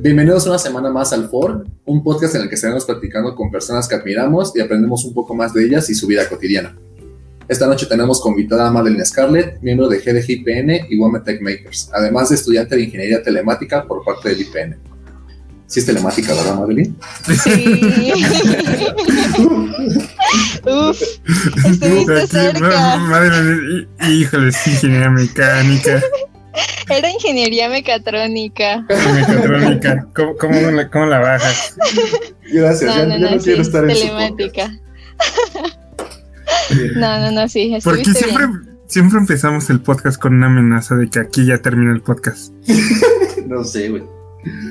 Bienvenidos una semana más al FOR, un podcast en el que estaremos platicando con personas que admiramos y aprendemos un poco más de ellas y su vida cotidiana. Esta noche tenemos como invitada a Madeline Scarlett, miembro de GDGIPN y Women Tech Makers, además de estudiante de Ingeniería Telemática por parte del IPN. Sí es telemática, ¿verdad, Madeline? Sí. Uf, estuviste cerca. Madre, híjole, ingeniería mecánica. Era ingeniería mecatrónica. Mecatrónica. ¿Cómo, cómo, la, cómo la bajas? Gracias, No, no, ya no, no sí, quiero estar en su telemática. No, no, no, sí, Porque siempre, bien. siempre empezamos el podcast con una amenaza de que aquí ya termina el podcast. No sé, güey.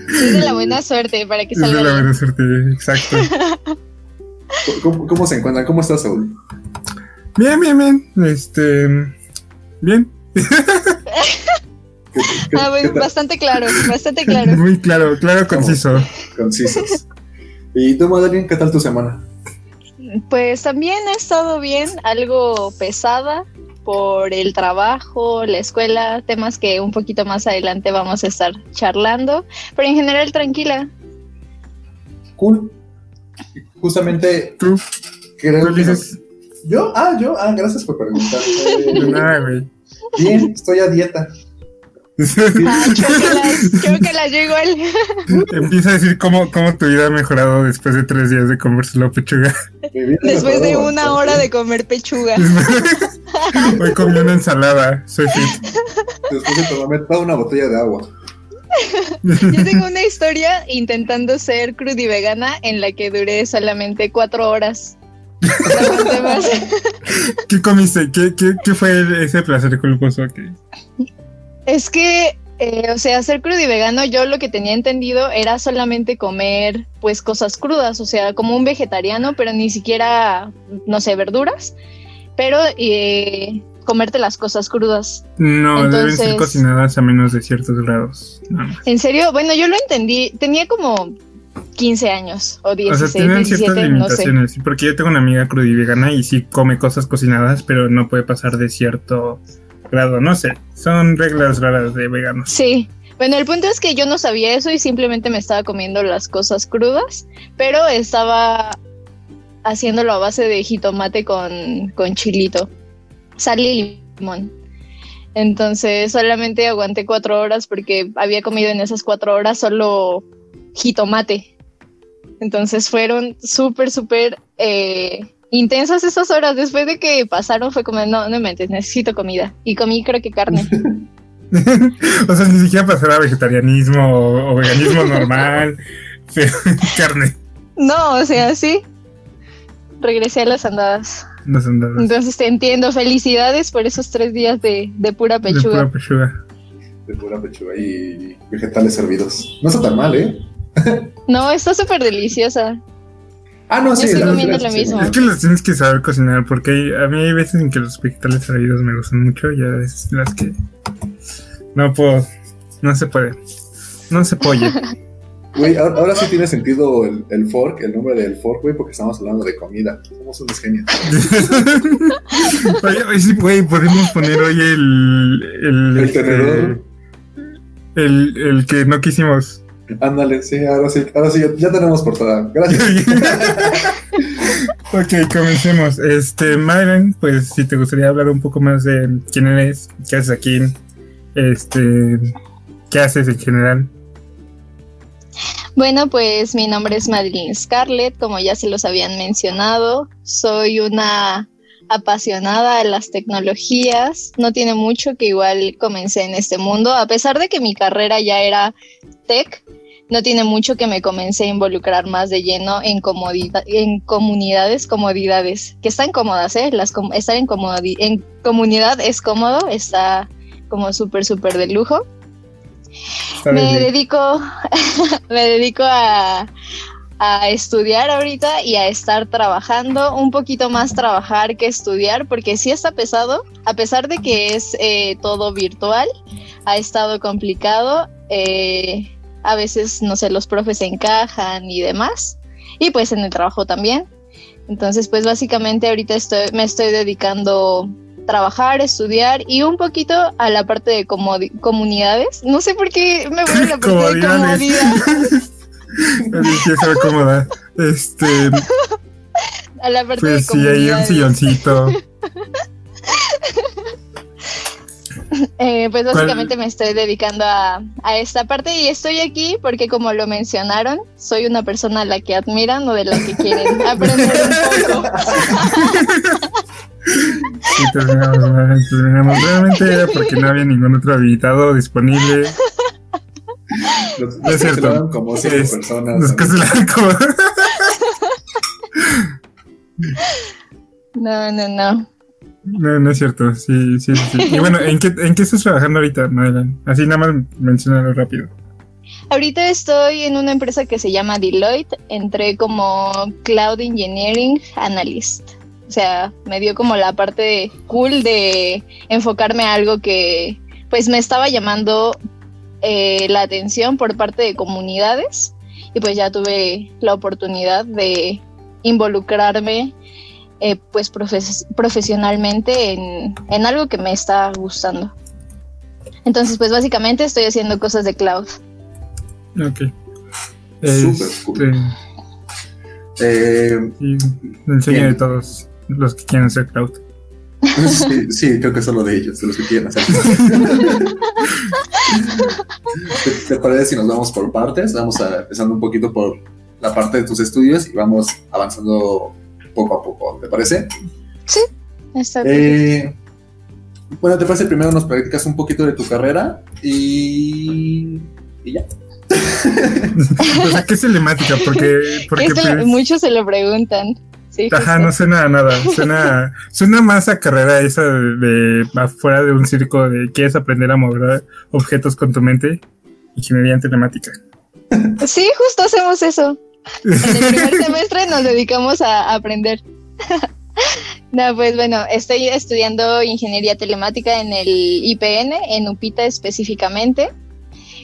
Es de la buena suerte para que Es de salga la buena suerte, exacto. ¿Cómo, cómo se encuentran? ¿Cómo estás, Saúl? Bien, bien, bien. Este. Bien. ¿Qué- qué- Ah, qué bastante claro, bastante claro. Muy claro, claro, conciso. Concisos. ¿Y tú, Madeline, qué tal tu semana? Pues también he estado bien, algo pesada por el trabajo, la escuela, temas que un poquito más adelante vamos a estar charlando, pero en general tranquila. Cool. Justamente Tú, creo tú que... dices. ¿Yo? Ah, yo. Ah, gracias por preguntar. Bien, estoy a dieta. Ah, chócalas, chócalas, yo igual. Empieza a decir cómo, cómo tu vida ha mejorado después de tres días de comérselo pechuga. Mi vida ha Después de una hora de comer pechuga. Hoy comí una ensalada. Soy fit. Después de tomarme toda una botella de agua. Yo tengo una historia intentando ser crudivegana en la que duré solamente cuatro horas. ¿Qué comiste? ¿Qué, qué, qué fue ese placer culposo que Es que, eh, o sea, ser crudivegano, yo lo que tenía entendido era solamente comer, pues, cosas crudas, o sea, como un vegetariano, pero ni siquiera, no sé, verduras, pero eh, comerte las cosas crudas. No, deben ser cocinadas a menos de ciertos grados. En serio, bueno, yo lo entendí, tenía como 15 años o O 16, sea, tienen ciertas 17, no sé. limitaciones. Porque yo tengo una amiga crudivegana y sí come cosas cocinadas, pero no puede pasar de cierto grado. No sé, son reglas raras de veganos. Sí. Bueno, el punto es que yo no sabía eso y simplemente me estaba comiendo las cosas crudas, pero estaba haciéndolo a base de jitomate con, con chilito, sal y limón. Entonces solamente aguanté cuatro horas porque había comido en esas cuatro horas solo jitomate. Entonces fueron súper, súper eh, intensas esas horas. Después de que pasaron fue como, no, no me mentes, necesito comida. Y comí creo que carne. o sea, ni siquiera pasar a vegetarianismo o, o veganismo normal. pero carne. No, o sea, sí. Regresé a las andadas. No son dadas. Entonces te entiendo. Felicidades por esos tres días de, de pura De pechuga. pura pechuga. De pura pechuga y vegetales servidos. No está tan mal, ¿eh? No, está súper deliciosa. Ah, no, Yo sí. estoy comiendo lo mismo. Es que los tienes que saber cocinar porque hay- a mí hay veces en que los vegetales servidos me gustan mucho y a veces las que no puedo, no se puede, no se puede. Güey, ahora, ahora sí tiene sentido el, el fork, el nombre del fork, güey, porque estamos hablando de comida. Somos unos genios. Oye, oye, sí, güey, podemos poner hoy el el, El este, tenedor. el, el que no quisimos. Ándale, sí, ahora sí, ahora sí, ya, tenemos portada. Gracias. ok, comencemos. Este, Madeleine, pues si te gustaría hablar un poco más de quién eres, qué haces aquí, este, qué haces en general. Bueno, pues mi nombre es Madeline Scarlett, como ya se los habían mencionado. Soy una apasionada de las tecnologías. No tiene mucho que igual comencé en este mundo, a pesar de que mi carrera ya era tech. No tiene mucho que me comencé a involucrar más de lleno en, en comunidades, comodidades, que están cómodas, ¿eh? Las com- estar en, en comunidad es cómodo, está como súper, súper de lujo. Está Me bien. dedico, me dedico a, a estudiar ahorita y a estar trabajando, un poquito más trabajar que estudiar, porque sí está pesado, a pesar de que es eh, todo virtual, ha estado complicado, eh, a veces, no sé, los profes se encajan y demás, y pues en el trabajo también. Entonces, pues básicamente ahorita estoy, me estoy dedicando trabajar, estudiar y un poquito a la parte de comunidades. No sé por qué me voy a la parte de comodidad. cómoda. Este. A la parte pues de sí, hay un silloncito. Eh, pues básicamente me estoy dedicando a, a, esta parte y estoy aquí porque como lo mencionaron, soy una persona a la que admiran o de la que quieren aprender un poco. Sí, terminamos, terminamos. Realmente era porque no había ningún otro habilitado disponible. Los, es cierto. Como es, personas. Los que se como... No, no, no. No, no es cierto, sí, sí, sí. Y bueno, ¿en qué, ¿en qué estás trabajando ahorita, Madeline? Así nada más mencionarlo rápido. Ahorita estoy en una empresa que se llama Deloitte. Entré como Cloud Engineering Analyst. O sea, me dio como la parte cool de enfocarme a algo que pues me estaba llamando eh, la atención por parte de comunidades. Y pues ya tuve la oportunidad de involucrarme eh, pues profesionalmente en, algo que me está gustando. Entonces, pues básicamente estoy haciendo cosas de cloud. Ok. Súper cool. Eh, enseña de todos los que quieren hacer cloud. Sí, sí, creo que solo de ellos, de los que quieren hacer. ¿Te, ¿Te, parece si nos vamos por partes? Vamos a, empezando un poquito por la parte de tus estudios y vamos avanzando poco a poco, ¿te parece? Sí, está bien. Eh, bueno, ¿te parece primero nos platicas un poquito de tu carrera y, y ya? o sea, ¿qué es telemática? Porque, porque pues, muchos se lo preguntan. Sí, Ajá, no suena a nada. Suena, suena más a carrera esa de, afuera de un circo de quieres aprender a mover objetos con tu mente. Ingeniería en telemática. Sí, justo hacemos eso. En el primer semestre nos dedicamos a aprender. no, pues bueno, estoy estudiando ingeniería telemática en el IPN, en UPITA específicamente.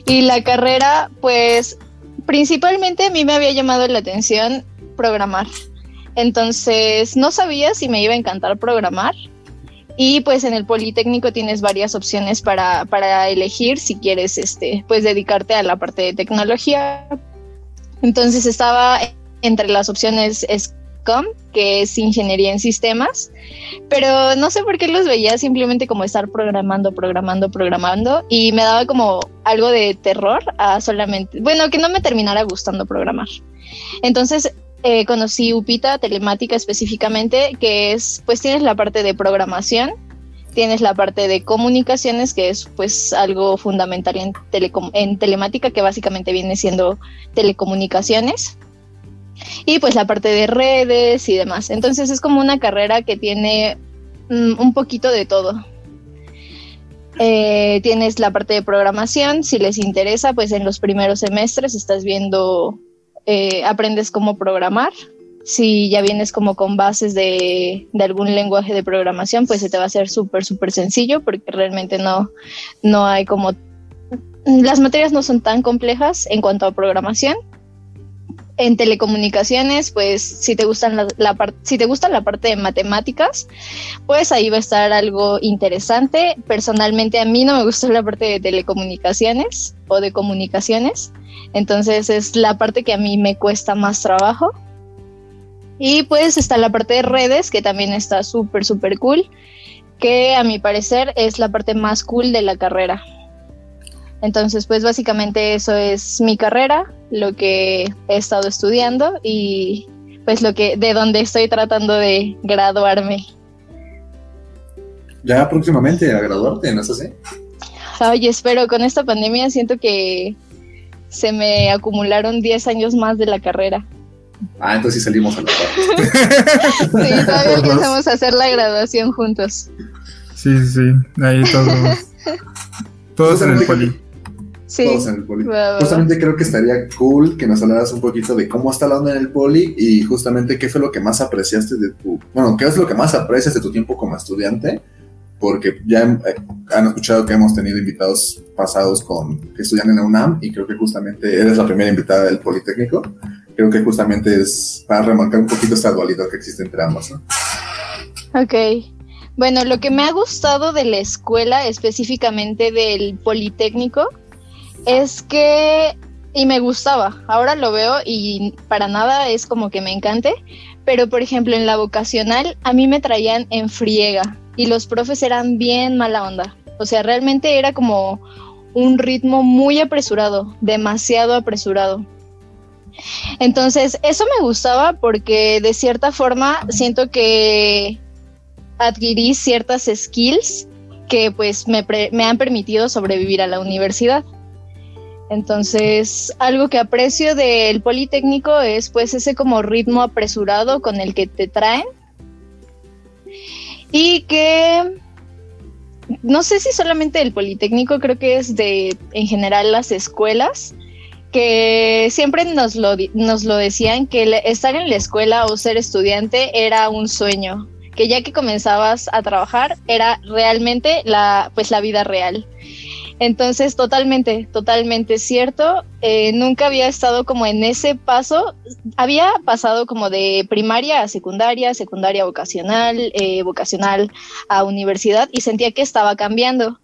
Y la carrera, pues principalmente a mí me había llamado la atención programar. Entonces no sabía si me iba a encantar programar. Y pues en el Politécnico tienes varias opciones para, para elegir si quieres este, pues dedicarte a la parte de tecnología, entonces estaba entre las opciones SCOM, que es ingeniería en sistemas, pero no sé por qué los veía simplemente como estar programando, programando, programando y me daba como algo de terror a solamente, bueno, que no me terminara gustando programar. Entonces eh, conocí UPITA, telemática específicamente, que es, pues tienes la parte de programación, tienes la parte de comunicaciones, que es pues algo fundamental en, telemática, que básicamente viene siendo telecomunicaciones. Y pues la parte de redes y demás. Entonces es como una carrera que tiene mm, un poquito de todo. Eh, tienes la parte de programación, si les interesa, pues en los primeros semestres estás viendo, eh, aprendes cómo programar, si ya vienes como con bases de, algún lenguaje de programación, pues se te va a hacer súper, súper sencillo porque realmente no, no hay como... Las materias no son tan complejas en cuanto a programación. En telecomunicaciones, pues si te gustan la, si te gusta la parte de matemáticas, pues ahí va a estar algo interesante. Personalmente a mí no me gusta la parte de telecomunicaciones o de comunicaciones, entonces es la parte que a mí me cuesta más trabajo y pues está la parte de redes, que también está súper, súper cool, que a mi parecer es la parte más cool de la carrera. Entonces, pues básicamente eso es mi carrera, lo que he estado estudiando y pues lo que de donde estoy tratando de graduarme. Ya próximamente a graduarte, ¿no es así? Oye, espero, con esta pandemia siento que se me acumularon 10 años más de la carrera. Ah, entonces sí salimos a la parte. sí, todavía alcanzamos a hacer la graduación juntos. Sí, sí, ahí todos. todos en el poli. Sí. Todos en el poli. Justamente creo que estaría cool que nos hablaras un poquito de cómo está la onda en el poli y justamente qué fue lo que más apreciaste de tu. Bueno, qué es lo que más aprecias de tu tiempo como estudiante porque ya eh, han escuchado que hemos tenido invitados pasados con que estudian en la UNAM y creo que justamente eres la primera invitada del Politécnico creo que justamente es para remarcar un poquito esta dualidad que existe entre ambos. ¿no? Ok, Bueno, lo que me ha gustado de la escuela, específicamente del Politécnico, es que, y me gustaba, ahora lo veo y para nada es como que me encante, pero por ejemplo en la vocacional a mí me traían en friega y los profes eran bien mala onda. O sea, realmente era como un ritmo muy apresurado, demasiado apresurado. Entonces, eso me gustaba porque de cierta forma siento que adquirí ciertas skills que pues me, me han permitido sobrevivir a la universidad. Entonces, algo que aprecio del Politécnico es pues ese como ritmo apresurado con el que te traen. Y que no sé si solamente el Politécnico, creo que es de en general las escuelas, que siempre nos lo, nos lo decían que estar en la escuela o ser estudiante era un sueño, que ya que comenzabas a trabajar era realmente la, pues la vida real. Entonces, totalmente, totalmente cierto. Eh, nunca había estado como en ese paso. Había pasado como de primaria a secundaria, secundaria vocacional, eh, vocacional a universidad y sentía que estaba cambiando.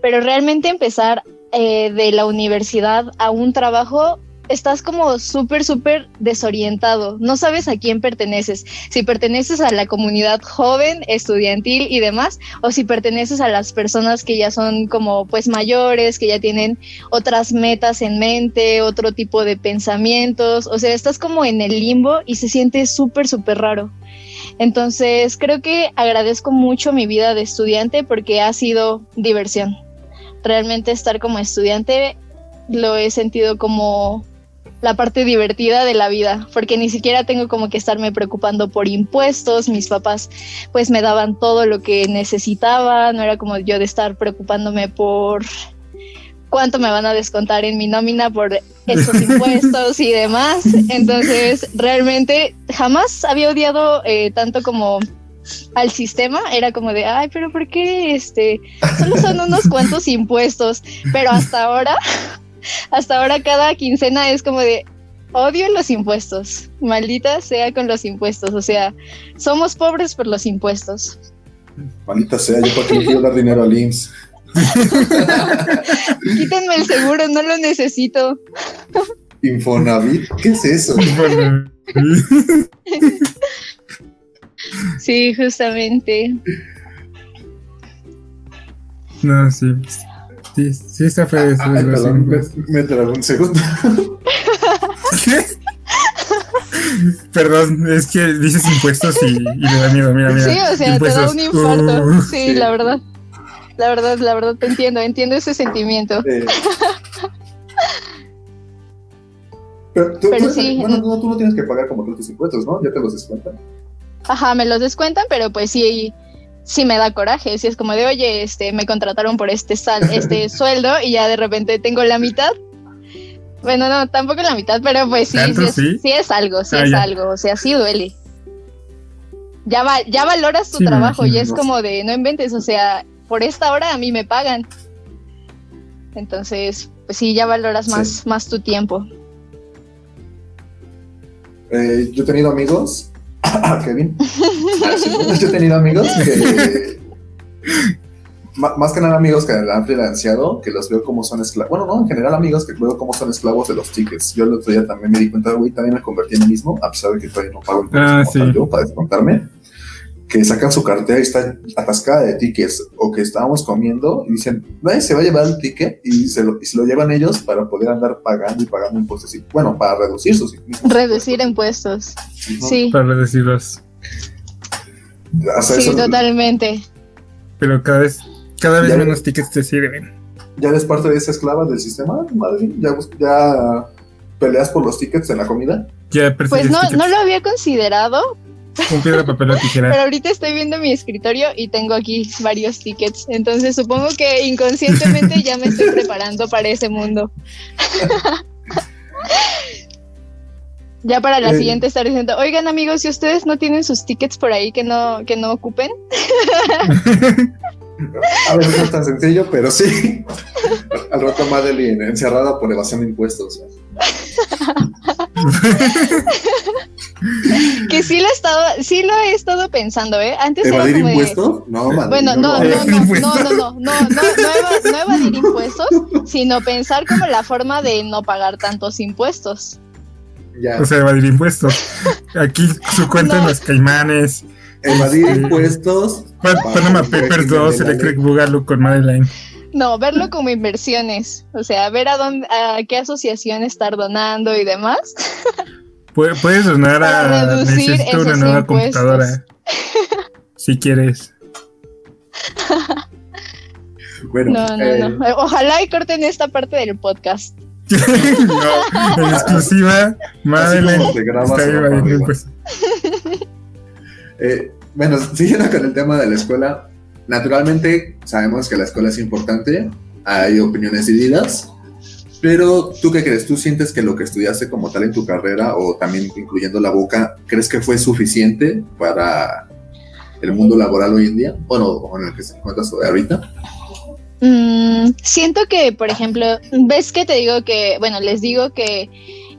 Pero realmente empezar eh, de la universidad a un trabajo estás como súper, súper desorientado. No sabes a quién perteneces. Si perteneces a la comunidad joven, estudiantil y demás, o si perteneces a las personas que ya son como pues mayores, que ya tienen otras metas en mente, otro tipo de pensamientos. O sea, estás como en el limbo y se siente súper, súper raro. Entonces, creo que agradezco mucho mi vida de estudiante porque ha sido diversión. Realmente estar como estudiante lo he sentido como la parte divertida de la vida, porque ni siquiera tengo como que estarme preocupando por impuestos, mis papás pues me daban todo lo que necesitaba, no era como yo de estar preocupándome por cuánto me van a descontar en mi nómina por esos impuestos y demás. Entonces, realmente jamás había odiado eh, tanto como al sistema, era como de, ay, pero ¿por qué este? Solo son unos cuantos impuestos, pero hasta ahora hasta ahora cada quincena es como de odio los impuestos, maldita sea con los impuestos, o sea, somos pobres por los impuestos. Maldita sea, yo para qué le quiero dar dinero al IMSS. Quítenme el seguro, no lo necesito. Infonavit, ¿qué es eso? sí, justamente. No, sí. Sí, sí está feo eso. Ay, perdón, me, un segundo. ¿Qué? Perdón, es que dices impuestos y, y me da miedo, mira, mira. Sí, o sea, impuestos. te da un infarto. Uh, sí, sí. la verdad. La verdad, la verdad, te entiendo, entiendo ese sentimiento. Eh, pero tú, Pero tú- sí. bueno, no, tú no tienes que pagar como tus impuestos, ¿no? Ya te los descuentan. Ajá, me los descuentan, pero pues sí, sí me da coraje. Sí es como de, oye, este, me contrataron por este sal, este sueldo y ya de repente tengo la mitad. Bueno, no, tampoco la mitad, pero pues sí, ¿Tanto sí es, sí? sí es algo, sí Ah, es ya. algo, o sea, sí duele. Ya, va, ya valoras tu Sí, trabajo y es como de, no inventes, o sea, por esta hora a mí me pagan. Entonces, pues sí, ya valoras Sí. más, más tu tiempo. Eh, yo he tenido amigos. Kevin. Ah, sí, yo he tenido amigos que. Más que nada amigos que han freelanceado, que los veo como son esclavos. Bueno, no, en general amigos que veo como son esclavos de los tickets. Yo el otro día también me di cuenta, güey, también me convertí en el mismo, a pesar de que todavía no pago el Ah, como tal sí. yo para descontarme. Que sacan su cartera y está atascada de tickets, o que estábamos comiendo y dicen, nadie se va a llevar el ticket y se lo, y se lo llevan ellos para poder andar pagando y pagando impuestos. Y, bueno, para reducir sus mismos Reducir impuestos. Sí, Para. O sea, sí, eso- totalmente. Pero cada vez, cada vez Ya- menos tickets te sirven. ya eres parte de esa esclava del sistema, madre, ya, ya peleas por los tickets en la comida. Ya Pues no, no lo había considerado, con piedra, papel o tijera. pero ahorita estoy viendo mi escritorio y tengo aquí varios tickets. Entonces supongo que inconscientemente ya me estoy preparando para ese mundo. ya para la Eh. siguiente estar diciendo, oigan amigos, si ustedes no tienen sus tickets por ahí que no, que no ocupen, A veces no es tan sencillo, pero sí. Al rato Madeline encerrada por evasión de impuestos. que sí lo he estado, sí lo he estado pensando, ¿eh? Antes era ¿Evadir como de- impuestos? No, madre, Bueno, no, no, no, no, no, no, no, no, no, no evadir impuestos, sino pensar como la forma de no pagar tantos impuestos. Ya. O sea, evadir impuestos. Aquí su cuenta en No. los caimanes. Evadir este- impuestos. Panama Papers régimen 2, de la Electric. Boogaloo con Madeline. No, verlo como inversiones, o sea, ver a dónde, a qué asociación estar donando y demás. Pu- Puedes donar a. reducir Necesito una nueva impuestos. computadora. Si quieres. Bueno, No, no, eh, no. Ojalá y corten esta parte del podcast. no, en exclusiva, impuestos. eh, bueno, siguiendo con el tema de la escuela, naturalmente sabemos que la escuela es importante, hay opiniones divididas, pero ¿tú qué crees? ¿Tú sientes que lo que estudiaste como tal en tu carrera o también incluyendo la boca, crees que fue suficiente para el mundo laboral hoy en día? Bueno, o en el que se encuentras ahorita. Mm, siento que, por ejemplo, ves que te digo que, bueno, les digo que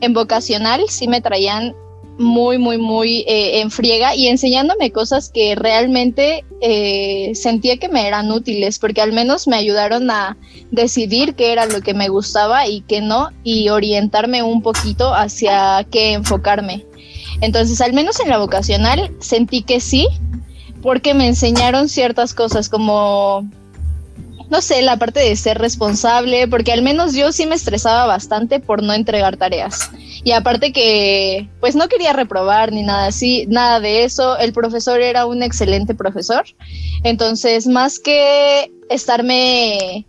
en vocacional sí me traían muy, muy, muy eh, en friega y enseñándome cosas que realmente eh, sentía que me eran útiles, porque al menos me ayudaron a decidir qué era lo que me gustaba y qué no, y orientarme un poquito hacia qué enfocarme. Entonces, al menos en la vocacional sentí que sí, porque me enseñaron ciertas cosas como no sé, la parte de ser responsable, porque al menos yo sí me estresaba bastante por no entregar tareas. Y aparte que, pues no quería reprobar ni nada así, nada de eso. El profesor era un excelente profesor. Entonces, más que estarme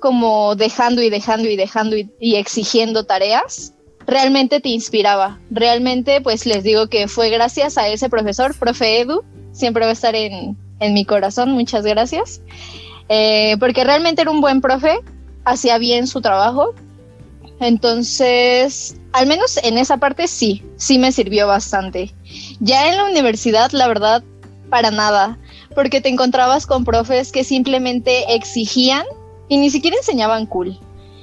como dejando y dejando y dejando y, exigiendo tareas, realmente te inspiraba. Realmente, pues les digo que fue gracias a ese profesor, profe Edu, siempre va a estar en, en mi corazón, muchas gracias. Eh, porque realmente era un buen profe, hacía bien su trabajo. Entonces, al menos en esa parte sí, sí me sirvió bastante. Ya en la universidad, la verdad, para nada, porque te encontrabas con profes que simplemente exigían y ni siquiera enseñaban cool,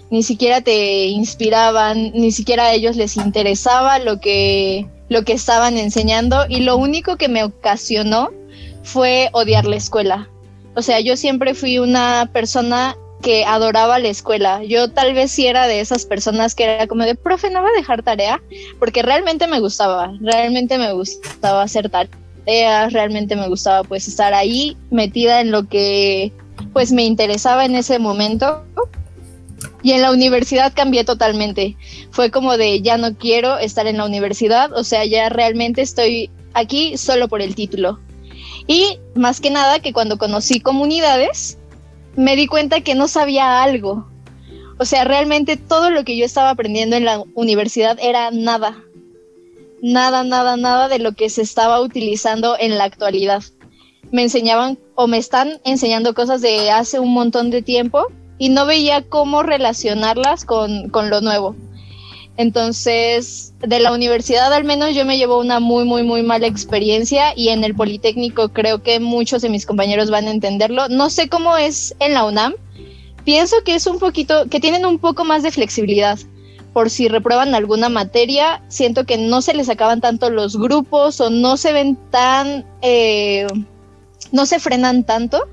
ni siquiera te inspiraban, ni siquiera a ellos les interesaba lo que, lo que estaban enseñando y lo único que me ocasionó fue odiar la escuela. O sea, yo siempre fui una persona que adoraba la escuela. Yo tal vez sí era de esas personas que era como de, profe, no va a dejar tarea, porque realmente me gustaba, realmente me gustaba hacer tareas, realmente me gustaba pues estar ahí metida en lo que pues me interesaba en ese momento. Y en la universidad cambié totalmente. Fue como de, ya no quiero estar en la universidad, o sea, ya realmente estoy aquí solo por el título. Y más que nada que cuando conocí comunidades, me di cuenta que no sabía algo. O sea, realmente todo lo que yo estaba aprendiendo en la universidad era nada. Nada, nada, nada de lo que se estaba utilizando en la actualidad. Me enseñaban o me están enseñando cosas de hace un montón de tiempo y no veía cómo relacionarlas con, con lo nuevo. Entonces, de la universidad al menos yo me llevo una muy, muy, muy mala experiencia y en el Politécnico creo que muchos de mis compañeros van a entenderlo. No sé cómo es en la UNAM. Pienso que es un poquito, que tienen un poco más de flexibilidad. Por si reprueban alguna materia, siento que no se les acaban tanto los grupos o no se ven tan, eh, no se frenan tanto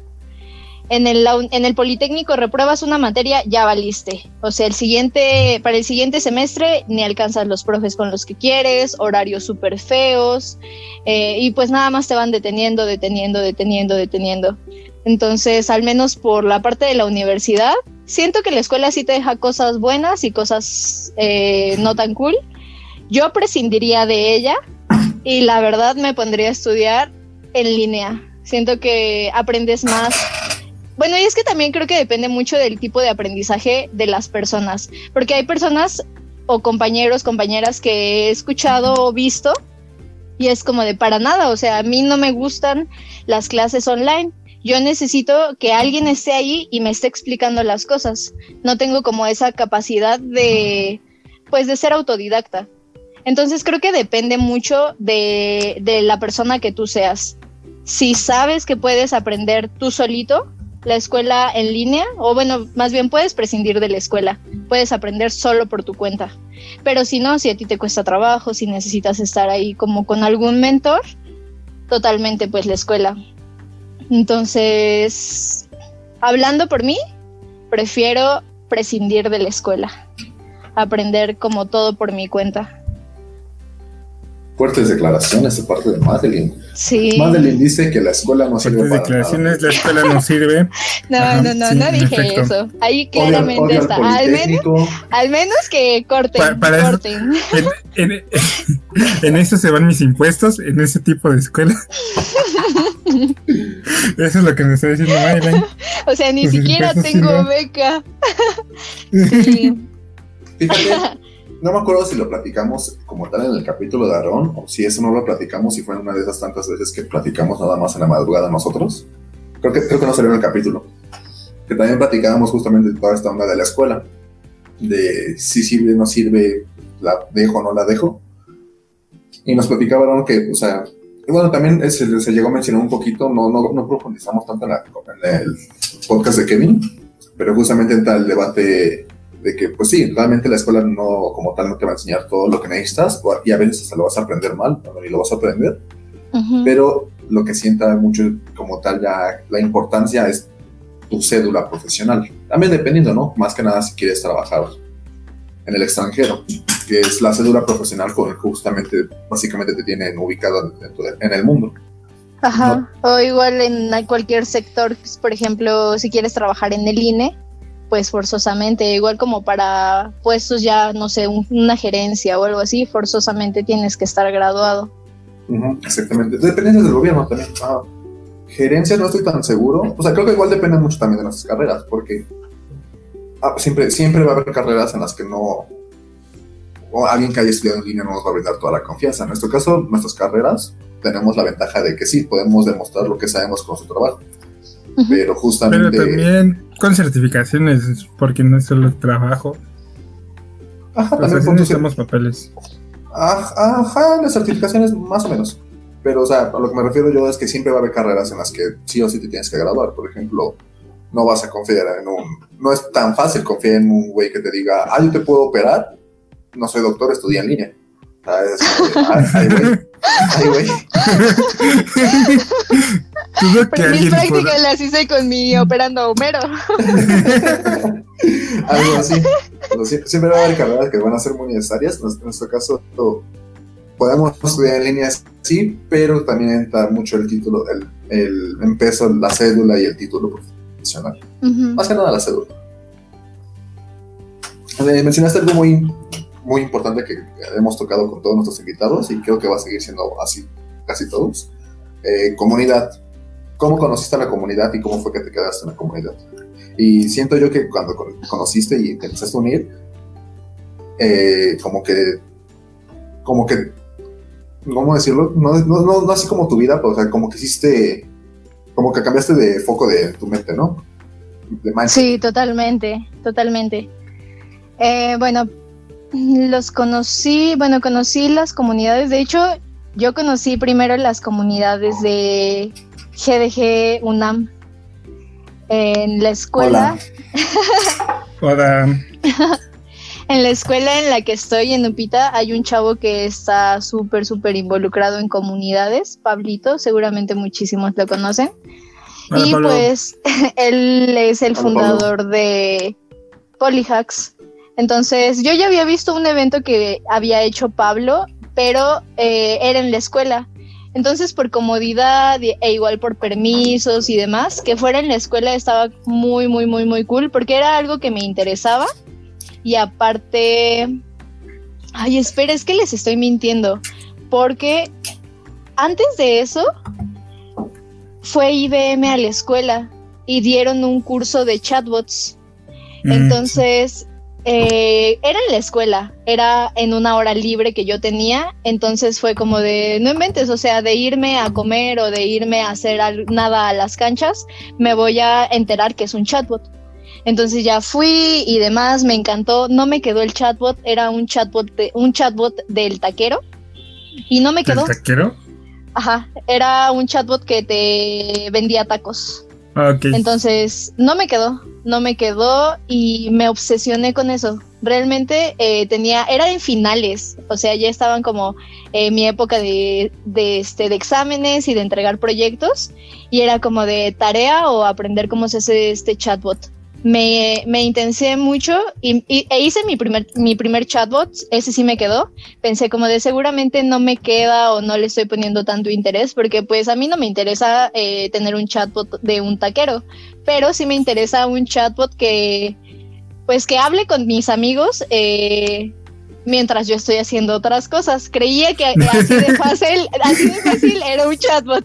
en el, en el Politécnico repruebas una materia, ya valiste. O sea, el siguiente, para el siguiente semestre ni alcanzas los profes con los que quieres, horarios súper feos, eh, y pues nada más te van deteniendo, deteniendo, deteniendo, deteniendo. Entonces, al menos por la parte de la universidad, siento que la escuela sí te deja cosas buenas y cosas eh, no tan cool. Yo prescindiría de ella y la verdad me pondría a estudiar en línea. Siento que aprendes más bueno, y es que también creo que depende mucho del tipo de aprendizaje de las personas, porque hay personas o compañeros, compañeras que he escuchado o visto y es como de para nada, o sea, a mí no me gustan las clases online. Yo necesito que alguien esté ahí y me esté explicando las cosas. No tengo como esa capacidad de, pues, de ser autodidacta. Entonces creo que depende mucho de, de la persona que tú seas. Si sabes que puedes aprender tú solito, la escuela en línea, o bueno, más bien puedes prescindir de la escuela, puedes aprender solo por tu cuenta. Pero si no, si a ti te cuesta trabajo, si necesitas estar ahí como con algún mentor, totalmente pues la escuela. Entonces, hablando por mí, prefiero prescindir de la escuela, aprender como todo por mi cuenta. Fuertes declaraciones de parte de Madeline. Sí. Madeline dice que la escuela no sirve Fuertes para declaraciones, la escuela no sirve. No, Ajá, no, no, sí, no en dije efecto. eso. Ahí nada. Claramente está. Al menos, al menos que corten, Pa- para eso-. En, en- en eso se van mis impuestos, en ese tipo de escuela. Eso es lo que me está diciendo Maylen. O sea, ni Pues siquiera tengo beca. Sí. Fíjate, no me acuerdo si lo platicamos como tal en el capítulo de Aarón, o si eso no lo platicamos y fue una de esas tantas veces que platicamos nada más en la madrugada nosotros. Creo que, creo que no salió en el capítulo. Que también platicábamos justamente de toda esta onda de la escuela. De si sirve, no sirve, la dejo no la dejo. Y nos platicaba Aarón que, o sea, bueno, también se llegó a mencionar un poquito, no, no, no profundizamos tanto en, la- en el podcast de Kevin, pero justamente entra el debate de que, pues sí, realmente la escuela no, como tal, no te va a enseñar todo lo que necesitas, y a veces hasta lo vas a aprender mal, o ni lo vas a aprender, Ujú. pero lo que sienta mucho como tal ya la importancia es tu cédula profesional. También dependiendo, ¿no? Más que nada si quieres trabajar en el extranjero, que es la cédula profesional con el que justamente, básicamente te tienen de- en el mundo. Ajá. O igual en cualquier sector, pues, por ejemplo, si quieres trabajar en el INE, pues forzosamente, igual como para puestos ya, no sé, un- una gerencia o algo así, forzosamente tienes que estar graduado. Exactamente. Dependencias del gobierno también. Ah, gerencias no estoy tan seguro. O sea, creo que igual depende mucho también de nuestras carreras, porque ah, siempre, siempre va a haber carreras en las que no. O alguien que haya estudiado en línea no nos va a brindar toda la confianza. En nuestro caso, nuestras carreras tenemos la ventaja de que sí, podemos demostrar lo que sabemos con nuestro trabajo. Pero Pero justamente. también con certificaciones, porque no es solo trabajo. Ajá, Pues también necesitamos papeles. Ajá, ajá, las certificaciones más o menos. Pero, o sea, a lo que me refiero yo es que siempre va a haber carreras en las que sí o sí te tienes que graduar. Por ejemplo, no vas a confiar en un... No es tan fácil confiar en un güey que te diga, ah, yo te puedo operar. No soy doctor, estudié en línea. "Ay, ay, güey. Ay, güey. Pero mis prácticas pueda- las hice con mi operando a Homero. Algo así. Siempre va a haber carreras que van a ser muy necesarias. En nuestro caso, podemos estudiar en línea, sí, pero también entra mucho el título, el, el en peso, la cédula y el título profesional. Ujú. Más que nada la cédula. Eh, mencionaste algo muy, muy importante que hemos tocado con todos nuestros invitados y creo que va a seguir siendo así casi todos. Eh, comunidad. ¿Cómo conociste a la comunidad y cómo fue que te quedaste en la comunidad? Y siento yo que cuando con- conociste y te empezaste a unir, eh, como que, como que, ¿cómo decirlo? No, no, no, no así como tu vida, pero o sea, como que hiciste, como que cambiaste de foco de tu mente, ¿no? De. Sí, totalmente, totalmente. Eh, bueno, los conocí, bueno, conocí las comunidades, de hecho, yo conocí primero las comunidades de GDG UNAM. En la escuela, Hola. en la escuela en la que estoy en Upita hay un chavo que está súper, súper involucrado en comunidades, Pablito, seguramente muchísimos lo conocen. Hola, y Pablo. pues él es el Hola, fundador de Polyhacks. Entonces yo ya había visto un evento que había hecho Pablo, pero eh, era en la escuela. Entonces por comodidad e igual por permisos y demás, que fuera en la escuela estaba muy, muy, muy, muy cool, porque era algo que me interesaba. Y aparte, ay, espera, es que les estoy mintiendo, porque antes de eso fue IBM a la escuela y dieron un curso de chatbots. Mm, Entonces, eh, era en la escuela, era en una hora libre que yo tenía, entonces fue como de, no inventes, o sea, de irme a comer o de irme a hacer nada a las canchas, me voy a enterar que es un chatbot. Entonces ya fui y demás, me encantó, no me quedó el chatbot, era un chatbot, de- un chatbot del taquero y no me ¿Del quedó. taquero? Ajá, era un chatbot que te vendía tacos. Ah. Entonces, no me quedó, no me quedó y me obsesioné con eso. Realmente eh, tenía, era en finales, o sea, ya estaban como eh, mi época de, de, este, de exámenes y de entregar proyectos y era como de tarea o aprender cómo se hace este chatbot me, me intensé mucho y, y, e hice mi primer, mi primer chatbot, ese sí me quedó. Pensé como de seguramente no me queda o no le estoy poniendo tanto interés porque pues a mí no me interesa eh, tener un chatbot de un taquero, pero sí me interesa un chatbot que pues que hable con mis amigos eh, mientras yo estoy haciendo otras cosas. Creía que así de fácil, así de fácil era un chatbot.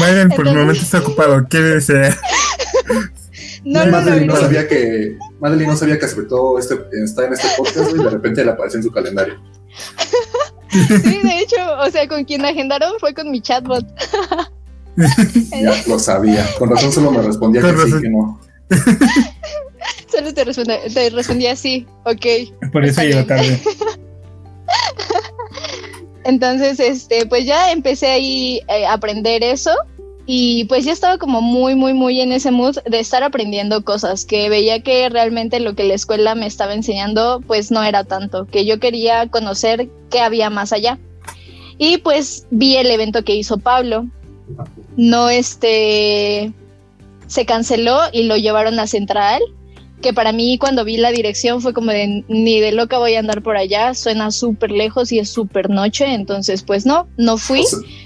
Vayan, por el momento está ocupado, ¿qué desea? No, no, no, Madeline no, no, no. sabía que Madeline no sabía que aceptó este, está en este podcast y de repente le apareció en su calendario. Sí, de hecho, o sea, con quien agendaron fue con mi chatbot. Ya lo sabía. Con razón solo me respondía Con que sí, que no. Solo te, responde, te respondía así, ok. Por eso llegó tarde. Entonces, este, pues ya empecé ahí eh, a aprender eso y pues ya estaba como muy, muy, muy en ese mood de estar aprendiendo cosas, que veía que realmente lo que la escuela me estaba enseñando pues no era tanto, que yo quería conocer qué había más allá. Y pues vi el evento que hizo Pablo. No, este, se canceló y lo llevaron a Central, que para mí cuando vi la dirección fue como de ni de loca voy a andar por allá, suena súper lejos y es súper noche, entonces pues no, no fui.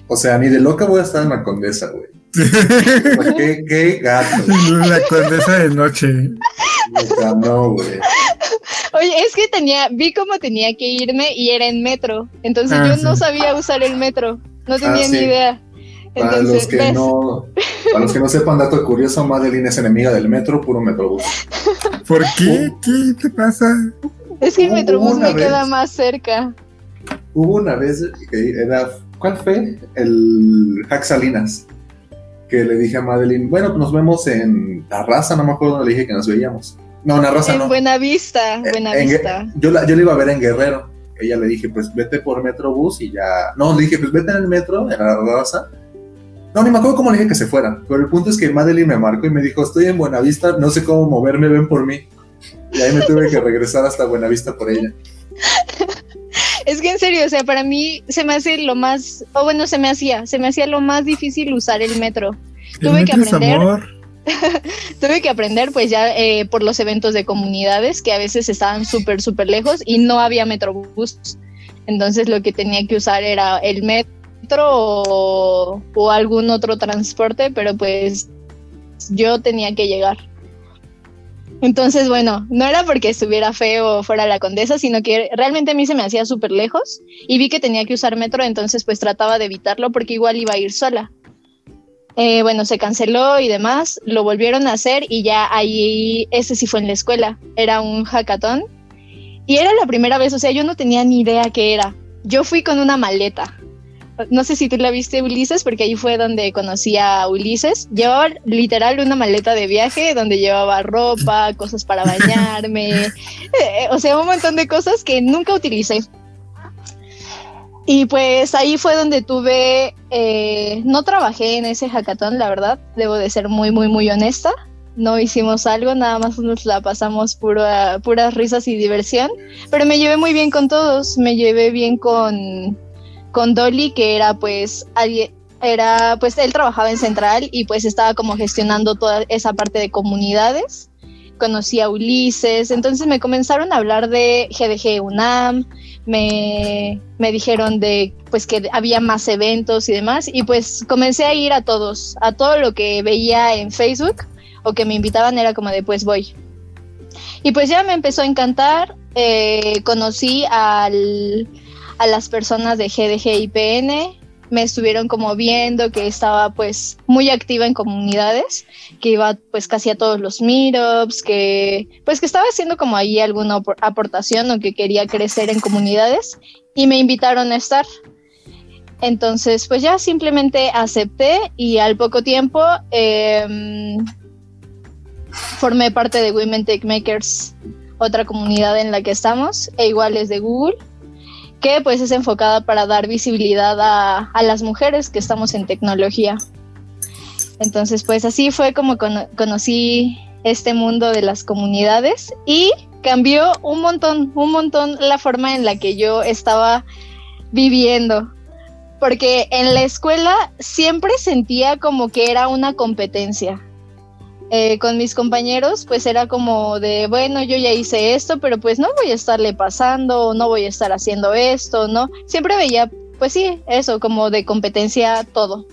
O sea, ni de loca voy a estar en la condesa, güey. Pues, ¿Qué, qué gato. La condesa de noche. No, güey. Oye, es que tenía, vi cómo tenía que irme y era en metro, entonces Ah, yo sí. no sabía usar el metro, no tenía Ah, ni sí. idea. Para Entonces, los que ¿ves? no, para los que no sepan, dato curioso, Madeline es enemiga del metro, puro metrobús. ¿Por qué? ¿Qué te pasa? es que el metrobús me queda más cerca. Hubo una vez que era, ¿cuál fue? El Hack Salinas. Que le dije a Madeline, bueno, pues nos vemos en La Raza, no me acuerdo dónde le dije que nos veíamos. No, en La Raza En no. Buenavista, Eh, Buenavista. en- yo, la, yo la iba a ver en Guerrero. Ella le dije, pues vete por Metrobús y ya. No, le dije, pues vete en el metro, en la raza. No, ni me acuerdo cómo le dije que se fuera. Pero el punto es que Madeline me marcó y me dijo, estoy en Buenavista, no sé cómo moverme, ven por mí. Y ahí me tuve que regresar hasta Buenavista por ella. Es que en serio, o sea, para mí se me hace lo más, o bueno, se me hacía, se me hacía lo más difícil usar el metro. El Tuve que es aprender. amor. Tuve que aprender pues ya eh, por los eventos de comunidades que a veces estaban súper, súper lejos y no había metrobús. Entonces lo que tenía que usar era el metro o, o algún otro transporte, pero pues yo tenía que llegar. Entonces, bueno, no era porque estuviera feo o fuera la condesa, sino que realmente a mí se me hacía súper lejos y vi que tenía que usar metro, entonces pues trataba de evitarlo porque igual iba a ir sola. Eh, bueno, se canceló y demás, lo volvieron a hacer y ya ahí, ese sí fue en la escuela, era un hackathon y era la primera vez, o sea, yo no tenía ni idea qué era. Yo fui con una maleta. No sé si tú la viste, Ulises, porque ahí fue donde conocí a Ulises. Llevaba literal una maleta de viaje donde llevaba ropa, cosas para bañarme, eh, o sea, un montón de cosas que nunca utilicé. Y pues ahí fue donde tuve, eh, no trabajé en ese hackathon, la verdad, debo de ser muy, muy, muy honesta. No hicimos algo, nada más nos la pasamos pura, puras risas y diversión. Pero me llevé muy bien con todos, me llevé bien con, con Dolly, que era pues alguien, era pues él trabajaba en Central y pues estaba como gestionando toda esa parte de comunidades. Conocí a Ulises, entonces me comenzaron a hablar de GDG UNAM, me, me dijeron de pues que había más eventos y demás y pues comencé a ir a todos, a todo lo que veía en Facebook o que me invitaban era como de pues voy. Y pues ya me empezó a encantar, eh, conocí al, a las personas de GDG IPN, me estuvieron como viendo que estaba pues muy activa en comunidades, que iba pues casi a todos los meetups, que pues que estaba haciendo como ahí alguna apor- aportación o que quería crecer en comunidades y me invitaron a estar. Entonces pues ya simplemente acepté y al poco tiempo em, formé parte de Women Tech Makers, otra comunidad en la que estamos, e igual es de Google que pues es enfocada para dar visibilidad a, a las mujeres que estamos en tecnología. Entonces, pues así fue como cono- conocí este mundo de las comunidades y cambió un montón, un montón la forma en la que yo estaba viviendo. Porque en la escuela siempre sentía como que era una competencia. Eh, con mis compañeros, pues era como de, bueno, yo ya hice esto, pero pues no voy a estarle pasando, no voy a estar haciendo esto, ¿no? Siempre veía, pues sí, eso, como de competencia todo.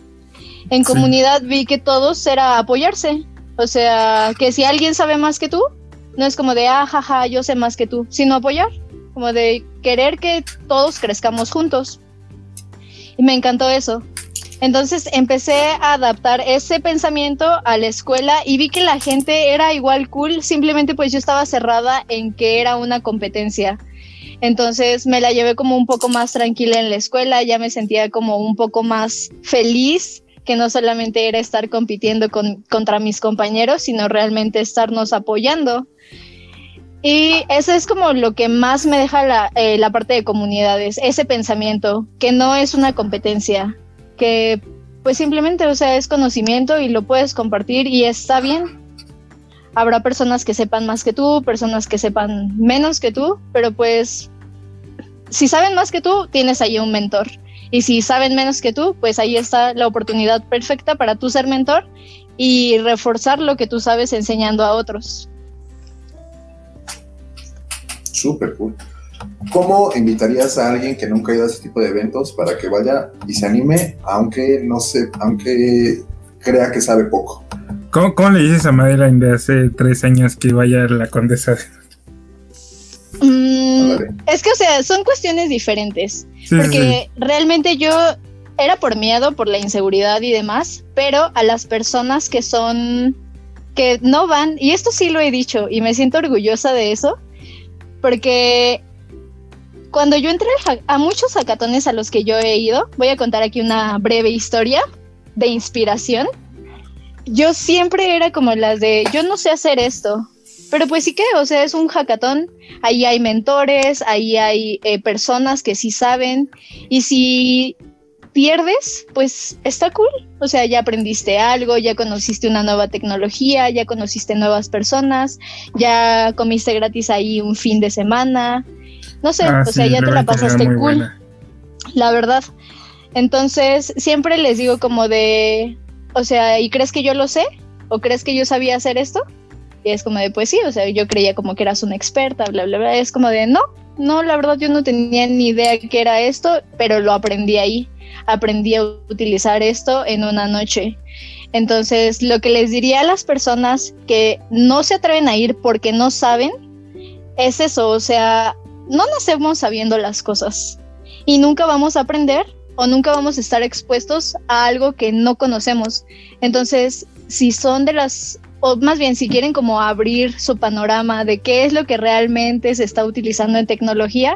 En Sí. comunidad vi que todos era apoyarse. O sea, que si alguien sabe más que tú, no es como de, ah, jaja, yo sé más que tú, sino apoyar, como de querer que todos crezcamos juntos. Y me encantó eso. Entonces empecé a adaptar ese pensamiento a la escuela y vi que la gente era igual cool, simplemente pues yo estaba cerrada en que era una competencia. Entonces me la llevé como un poco más tranquila en la escuela, ya me sentía como un poco más feliz, que no solamente era estar compitiendo con, contra mis compañeros, sino realmente estarnos apoyando. Y eso es como lo que más me deja la, eh, la parte de comunidades, ese pensamiento, que no es una competencia, que pues simplemente, o sea, es conocimiento y lo puedes compartir y está bien. Habrá personas que sepan más que tú, personas que sepan menos que tú, pero pues si saben más que tú, tienes ahí un mentor. Y si saben menos que tú, pues ahí está la oportunidad perfecta para tú ser mentor y reforzar lo que tú sabes enseñando a otros. Súper cool. ¿Cómo invitarías a alguien que nunca ha ido a ese tipo de eventos para que vaya y se anime, aunque no sé, aunque crea que sabe poco? ¿Cómo, cómo le dices a Madeline de hace tres años que vaya a la condesa? Mm, es que, o sea, son cuestiones diferentes. Sí, sí, porque realmente yo era por miedo, por la inseguridad y demás, pero a las personas que son, que no van, y esto sí lo he dicho y me siento orgullosa de eso, porque cuando yo entré ha- a muchos hackatones a los que yo he ido, voy a contar aquí una breve historia de inspiración. Yo siempre era como las de, yo no sé hacer esto, pero pues sí que, o sea, es un hackatón, ahí hay mentores, ahí hay eh, personas que sí saben, y si pierdes, pues está cool, o sea, ya aprendiste algo, ya conociste una nueva tecnología, ya conociste nuevas personas, ya comiste gratis ahí un fin de semana, no sé, Ah, o sea, ya te la pasaste cool buena. la verdad. Entonces, siempre les digo como de, o sea, ¿y crees que yo lo sé? ¿O crees que yo sabía hacer esto? Y es como de, pues sí, o sea, yo creía como que eras una experta, bla, bla, bla. Es como de, no, no, la verdad yo no tenía ni idea qué era esto, pero lo aprendí ahí. Aprendí a utilizar esto en una noche. Entonces, lo que les diría a las personas que no se atreven a ir porque no saben, es eso, o sea, no nacemos sabiendo las cosas y nunca vamos a aprender o nunca vamos a estar expuestos a algo que no conocemos. Entonces, si son de las, o más bien si quieren como abrir su panorama de qué es lo que realmente se está utilizando en tecnología,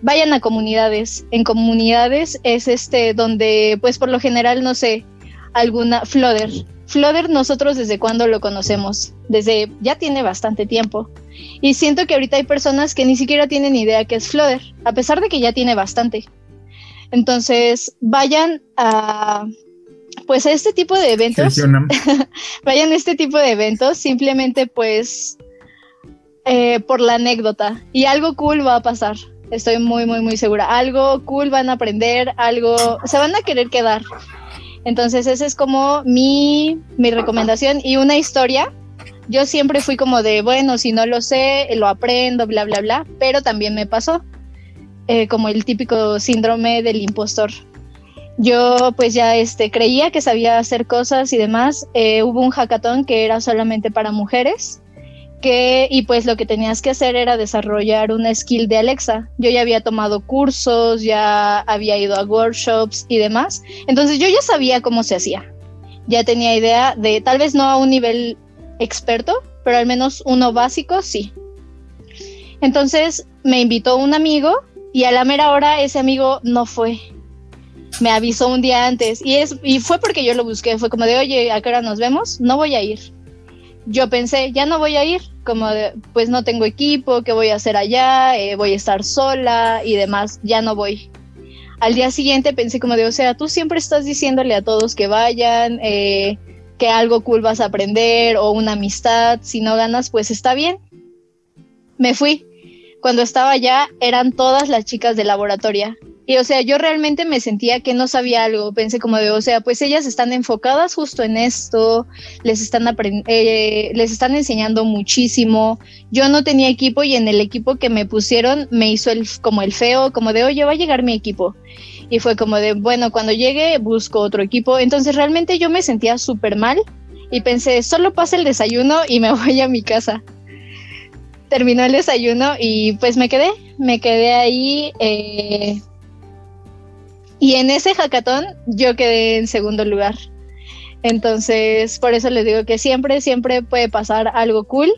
vayan a comunidades. En comunidades es este donde, pues por lo general, no sé, alguna Flodder. Flodder nosotros desde cuándo lo conocemos, desde ya tiene bastante tiempo. Y siento que ahorita hay personas que ni siquiera tienen idea qué es Flodder, a pesar de que ya tiene bastante. Entonces, vayan a pues a este tipo de ¿Qué eventos, vayan a este tipo de eventos simplemente pues eh, por la anécdota y algo cool va a pasar. Estoy muy, muy, muy segura. Algo cool van a aprender, algo, se van a querer quedar. Entonces, esa es como mi, mi recomendación y una historia. Yo siempre fui como de, bueno, si no lo sé, lo aprendo, bla, bla, bla, pero también me pasó eh, como el típico síndrome del impostor. Yo pues ya este, creía que sabía hacer cosas y demás. Eh, hubo un hackathon que era solamente para mujeres que, y pues lo que tenías que hacer era desarrollar una skill de Alexa. Yo ya había tomado cursos, ya había ido a workshops y demás. Entonces yo ya sabía cómo se hacía. Ya tenía idea de, tal vez no a un nivel experto, pero al menos uno básico, sí. Entonces me invitó un amigo y a la mera hora ese amigo no fue. Me avisó un día antes y, es, y fue porque yo lo busqué. Fue como de, oye, ¿a qué hora nos vemos? No voy a ir. Yo pensé, ya no voy a ir, como pues no tengo equipo, ¿qué voy a hacer allá? Eh, voy a estar sola y demás, ya no voy. Al día siguiente pensé como de, o sea, tú siempre estás diciéndole a todos que vayan, eh, que algo cool a aprender o una amistad. Si no ganas, pues está bien. Me fui. Cuando estaba allá, eran todas las chicas de laboratorio. Y o sea, yo realmente me sentía que no sabía algo. Pensé como de, o sea, pues ellas están enfocadas justo en esto, les están, eh, les están enseñando muchísimo. Yo no tenía equipo y en el equipo que me pusieron me hizo el, como el feo, como de, oye, va a llegar mi equipo. Y fue como de, bueno, cuando llegue busco otro equipo. Entonces realmente yo me sentía súper mal y pensé, solo pasa el desayuno y me voy a mi casa. Terminó el desayuno y pues me quedé, me quedé ahí. Eh, y en ese hackathon yo quedé en segundo lugar. Entonces, por eso les digo que siempre, siempre puede pasar algo cool.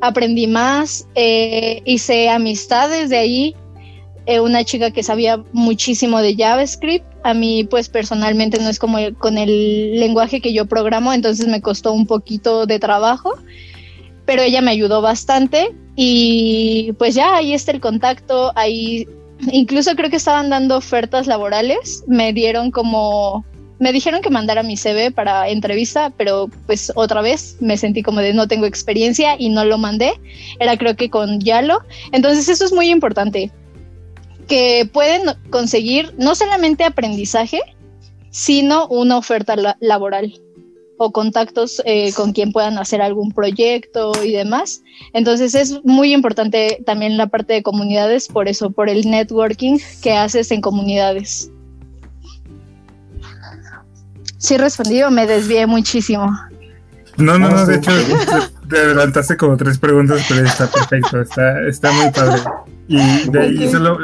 Aprendí más, eh, hice amistades de ahí. Eh, una chica que sabía muchísimo de JavaScript. A mí, pues personalmente no es como con el lenguaje que yo programo, entonces me costó un poquito de trabajo. Pero ella me ayudó bastante y pues ya ahí está el contacto, ahí incluso creo que estaban dando ofertas laborales, me dieron como, me dijeron que mandara mi CV para entrevista, pero pues otra vez me sentí como de no tengo experiencia y no lo mandé, era creo que con Yalo, entonces eso es muy importante, que pueden conseguir no solamente aprendizaje, sino una oferta laboral o contactos eh, con quien puedan hacer algún proyecto y demás. Entonces es muy importante también la parte de comunidades, por eso, por el networking que haces en comunidades. Sí respondí o me desvié muchísimo. No, no, no, de hecho te adelantaste como tres preguntas, pero está perfecto, está, está muy padre. Y de ahí solo,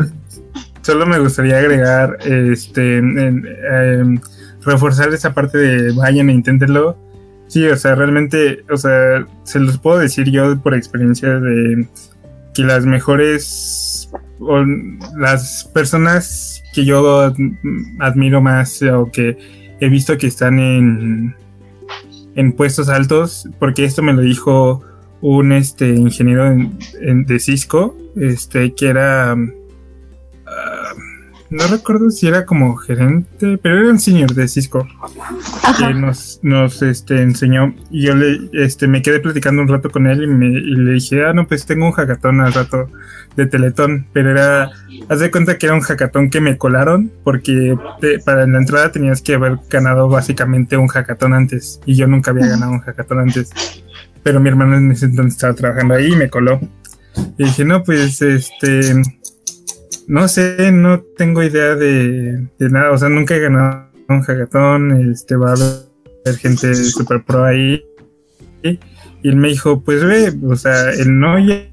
solo me gustaría agregar este en, reforzar esa parte de vayan e inténtenlo. Sí, o sea, realmente, o sea, se los puedo decir yo por experiencia de que las mejores o las personas que yo admiro más o que he visto que están en, en puestos altos, porque esto me lo dijo un este ingeniero de Cisco, este que era no recuerdo si era como gerente, pero era un senior de Cisco. Que nos, nos este, enseñó. Y yo le este, me quedé platicando un rato con él y, me, y le dije, ah, no, pues tengo un hackathon al rato de Teletón, pero era, haz de cuenta que era un hackathon que me colaron porque para la entrada tenías que haber ganado básicamente un hackathon antes y yo nunca había ganado un hackathon antes, pero mi hermano en ese entonces estaba trabajando ahí y me coló. Y dije, no, pues este no sé, no tengo idea de, nada, o sea, nunca he ganado un hackathon, este, va a haber gente super pro ahí. Y él me dijo, pues ve, o sea, el no ya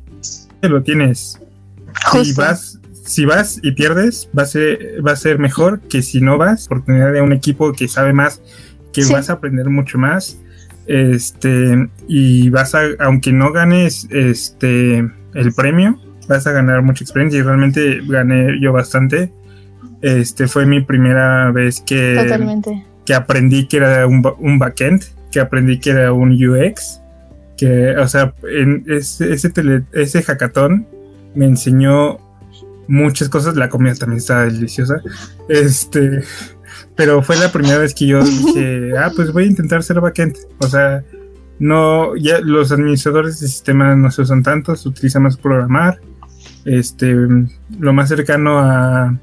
lo tienes. Si vas, si vas y pierdes, va a ser, va a ser mejor que si no vas, oportunidad de un equipo que sabe más, que vas a aprender mucho más. Este, y vas a, aunque no ganes este el premio, vas a ganar mucha experiencia y realmente gané yo bastante. Este fue mi primera vez que, que aprendí que era un, un, backend, que aprendí que era un UX, que, o sea, en ese, ese, ese hackathon me enseñó muchas cosas, la comida también estaba deliciosa, este, pero fue la primera vez que yo dije, ah, pues voy a intentar ser backend, o sea, no, ya los administradores de sistemas no se usan tanto, se utiliza más programar, este, lo más cercano a,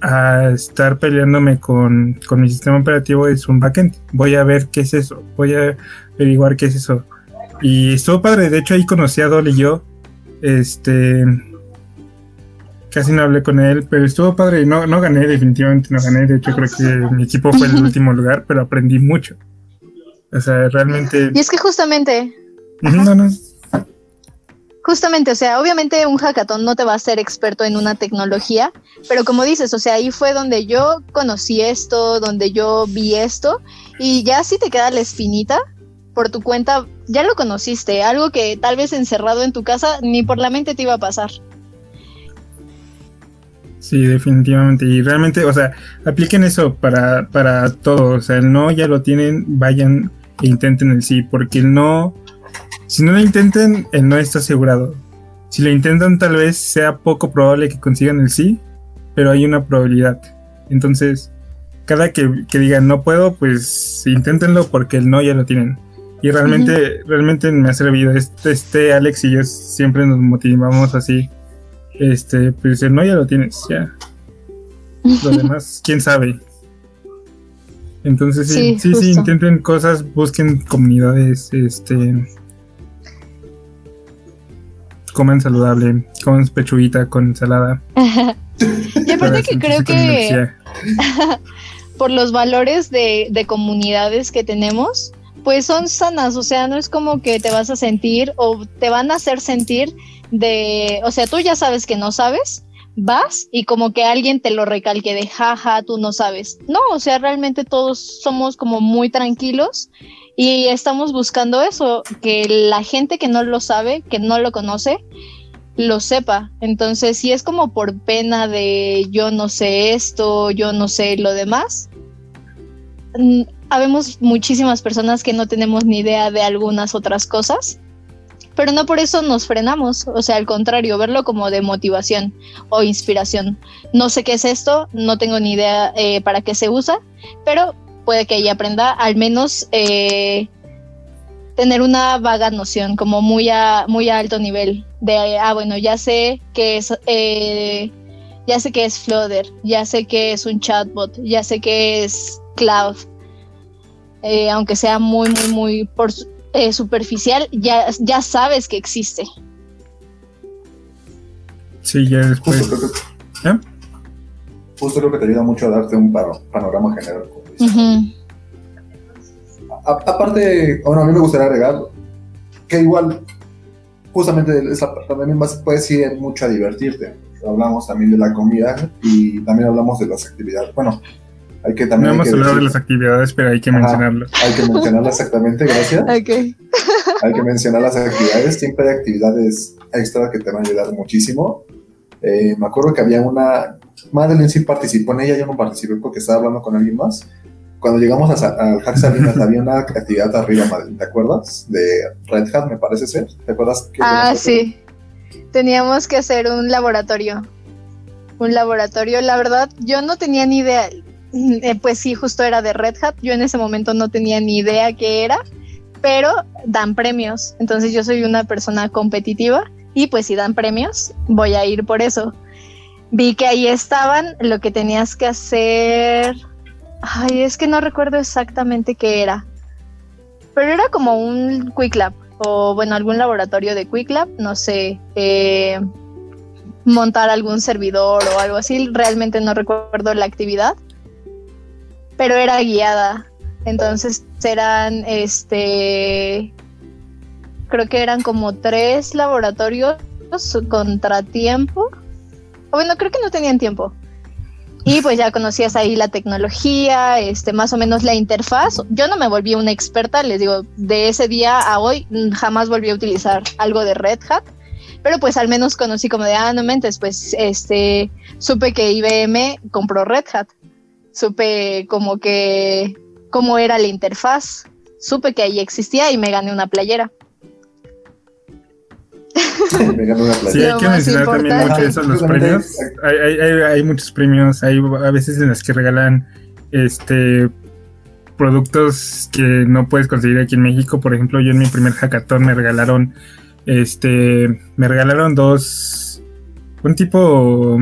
a estar peleándome con, con, mi sistema operativo es un backend. Voy a ver qué es eso, voy a averiguar qué es eso. Y estuvo padre, de hecho ahí conocí a Dolly y yo. Este casi no hablé con él, pero estuvo padre. No, no gané, definitivamente no gané. De hecho, creo que mi equipo fue el último lugar, pero aprendí mucho. O sea, realmente. Y es que justamente. No, no. Justamente, o sea, obviamente un hackathon no te va a ser experto en una tecnología, pero como dices, o sea, ahí fue donde yo conocí esto, donde yo vi esto, y ya si te queda la espinita por tu cuenta, ya lo conociste, algo que tal vez encerrado en tu casa ni por la mente te iba a pasar. Sí, definitivamente. Y realmente, o sea, apliquen eso para, para todo. O sea, el no ya lo tienen, vayan e intenten el sí, porque el no si no lo intenten, el no está asegurado. Si lo intentan, tal vez sea poco probable que consigan el sí, pero hay una probabilidad. Entonces, cada que, que digan no puedo, pues inténtenlo porque el no ya lo tienen. Y realmente, realmente me ha servido. Este, este Alex y yo siempre nos motivamos así. Este, pues el no ya lo tienes, ya. Lo demás, quién sabe. Entonces sí, sí, sí, intenten cosas, busquen comunidades, este comen saludable, comen pechuguita con ensalada. y aparte que creo que por los valores de, de comunidades que tenemos, pues son sanas, o sea, no es como que te vas a sentir o te van a hacer sentir de, o sea, tú ya sabes que no sabes, vas y como que alguien te lo recalque de jaja, tú no sabes. No, o sea, realmente todos somos como muy tranquilos y estamos buscando eso, que la gente que no lo sabe, que no lo conoce, lo sepa. Entonces, si es como por pena de yo no sé esto, yo no sé lo demás, habemos muchísimas personas que no tenemos ni idea de algunas otras cosas pero no por eso nos frenamos, o sea, al contrario, verlo como de motivación o inspiración. No sé qué es esto, no tengo ni idea eh, para qué se usa, pero puede que ella aprenda al menos eh, tener una vaga noción, como muy a, muy alto nivel, de, ah, bueno, ya sé que es... Eh, ya sé que es Flutter, ya sé que es un chatbot, ya sé que es Cloud, aunque sea muy, muy, muy por, eh, superficial, ya, ya sabes que existe. Sí, ya después. Justo creo, que, ¿Eh? justo creo que te ayuda mucho a darte un panorama general. Aparte, bueno, a mí me gustaría agregar que igual, justamente esa, también puedes ir mucho a divertirte. Hablamos también de la comida y también hablamos de las actividades. Bueno, hay que también. No hemos hablado de las actividades, pero hay que mencionarlas. Hay que mencionarlas exactamente, gracias. Okay. hay que mencionar las actividades. Siempre hay actividades extra que te van a ayudar muchísimo. Eh, me acuerdo que había una. Madeline sí participó en ella, yo no participé porque estaba hablando con alguien más. Cuando llegamos al Hack Salinas había una actividad arriba, Madeline, ¿te acuerdas? De Red Hat, me parece ser. ¿Te acuerdas? Que ah, sí. Teníamos que hacer un laboratorio. Un laboratorio, la verdad, yo no tenía ni idea eh, pues sí, justo era de Red Hat. Yo en ese momento no tenía ni idea qué era, pero dan premios. Entonces yo soy una persona competitiva y pues si dan premios, voy a ir por eso. Vi que ahí estaban, lo que tenías que hacer... Ay, es que no recuerdo exactamente qué era. Pero era como un Quick Lab o bueno, algún laboratorio de Quick Lab, no sé, eh, montar algún servidor o algo así. Realmente no recuerdo la actividad pero era guiada. Entonces eran, este, creo que eran como tres laboratorios contratiempo. O bueno, creo que no tenían tiempo. Y pues ya conocías ahí la tecnología, este, más o menos la interfaz. Yo no me volví una experta, les digo, de ese día a hoy jamás volví a utilizar algo de Red Hat, pero pues al menos conocí como de, ah, no mentes, pues este, supe que IBM compró Red Hat supe como que cómo era la interfaz, supe que ahí existía y me gané una playera. Sí, hay que mencionar también mucho eso, los premios. Hay, hay, hay, muchos premios, hay a veces en las que regalan este productos que no puedes conseguir aquí en México. Por ejemplo, yo en mi primer hackathon me regalaron este me regalaron dos un tipo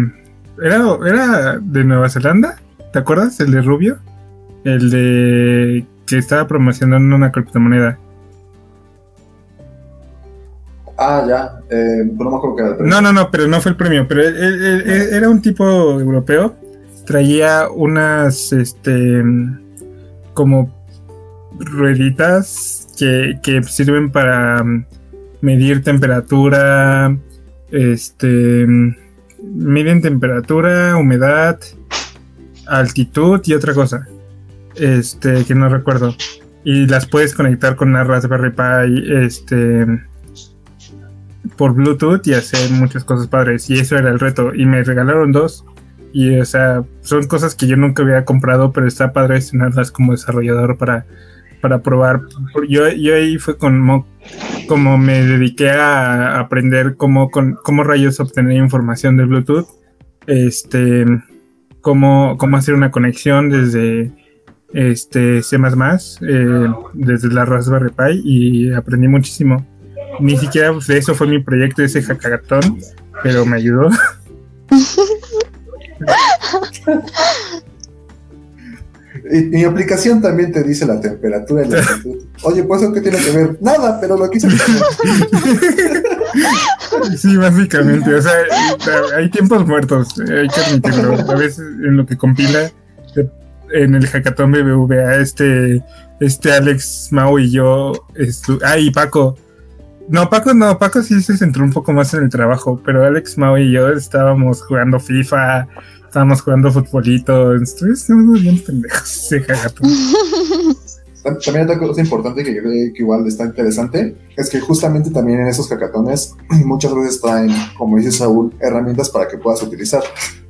era era de Nueva Zelanda ¿Te acuerdas? El de Rubio. El de que estaba promocionando una criptomoneda. Ah, ya. Eh, no me acuerdo era el premio. No, no, no, pero no fue el premio. Pero era un tipo europeo. Traía unas, este, como rueditas que, que sirven para medir temperatura, este, miden temperatura, humedad altitud y otra cosa. Este, que no recuerdo. Y las puedes conectar con una Raspberry Pi, este, por Bluetooth y hacer muchas cosas padres. Y eso era el reto. Y me regalaron dos. Y, o sea, son cosas que yo nunca había comprado, pero está padre tenerlas como desarrollador para, para probar. Yo, yo ahí fue como, como me dediqué a aprender cómo, con, cómo rayos obtener información de Bluetooth. Este cómo, cómo hacer una conexión desde este C++, eh, desde la Raspberry Pi y aprendí muchísimo. Ni siquiera pues, eso fue mi proyecto, ese hackathon, pero me ayudó. Y mi aplicación también te dice la temperatura y la altitud. Oye, pues eso qué tiene que ver? Nada, pero lo quise. Sí, básicamente. O sea, hay tiempos muertos, hay que admitirlo. A veces en lo que compila en el hackathon BBVA, este, este Alex Mau y yo, ah, y Paco. No, Paco no, Paco sí se centró un poco más en el trabajo, pero Alex Mau y yo estábamos jugando FIFA, estábamos jugando futbolito, estuvimos bien pendejos También otra cosa importante que yo creo que igual está interesante es que justamente también en esos hackatones muchas veces traen, como dice Saúl, herramientas para que puedas utilizar.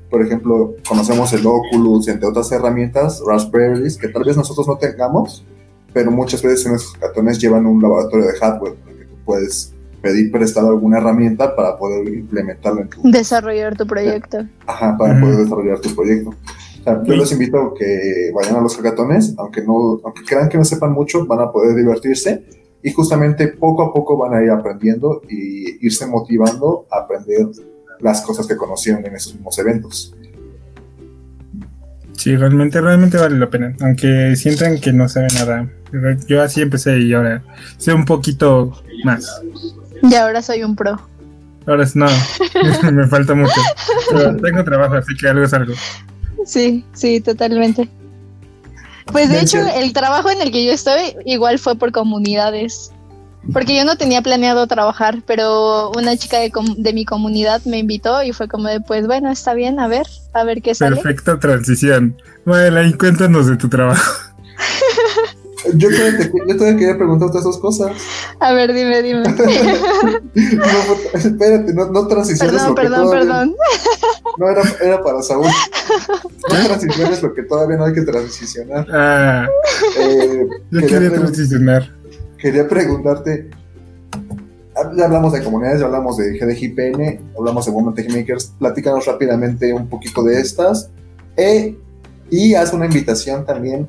Por ejemplo, conocemos el Oculus, entre otras herramientas, Raspberries, que tal vez nosotros no tengamos, pero muchas veces en esos hackatones llevan un laboratorio de hardware, puedes pedir prestado alguna herramienta para poder implementarlo en tu... Desarrollar tu proyecto. Ajá, para poder desarrollar tu proyecto. O sea, yo los invito a que vayan a los hackatones, aunque, no, aunque crean que no sepan mucho, van a poder divertirse y justamente poco a poco van a ir aprendiendo y irse motivando a aprender las cosas que conocieron en esos mismos eventos. Sí, realmente, realmente vale la pena. Aunque sientan que no saben nada. Yo así empecé y ahora sé un poquito más. Y ahora soy un pro. Ahora no, me falta mucho. Pero tengo trabajo, así que algo es algo. Sí, sí, totalmente. Pues de hecho, el trabajo en el que yo estoy igual fue por comunidades. Porque yo no tenía planeado trabajar, pero una chica de, de, mi comunidad me invitó y fue como de, pues bueno, está bien, a ver, a ver qué sale. Perfecta transición. Bueno, y cuéntanos de tu trabajo. Yo todavía, quería preguntarte esas cosas. A ver, dime, dime. no, espérate, no, no transiciones. Perdón, perdón, perdón. No, era, era para Saúl. No transiciones lo que todavía no hay que transicionar. Ah, eh, yo quería transicionar quería preguntarte, ya hablamos de comunidades, ya hablamos de GDGPN, hablamos de Women Tech Makers, platícanos rápidamente un poquito de estas e, y haz una invitación también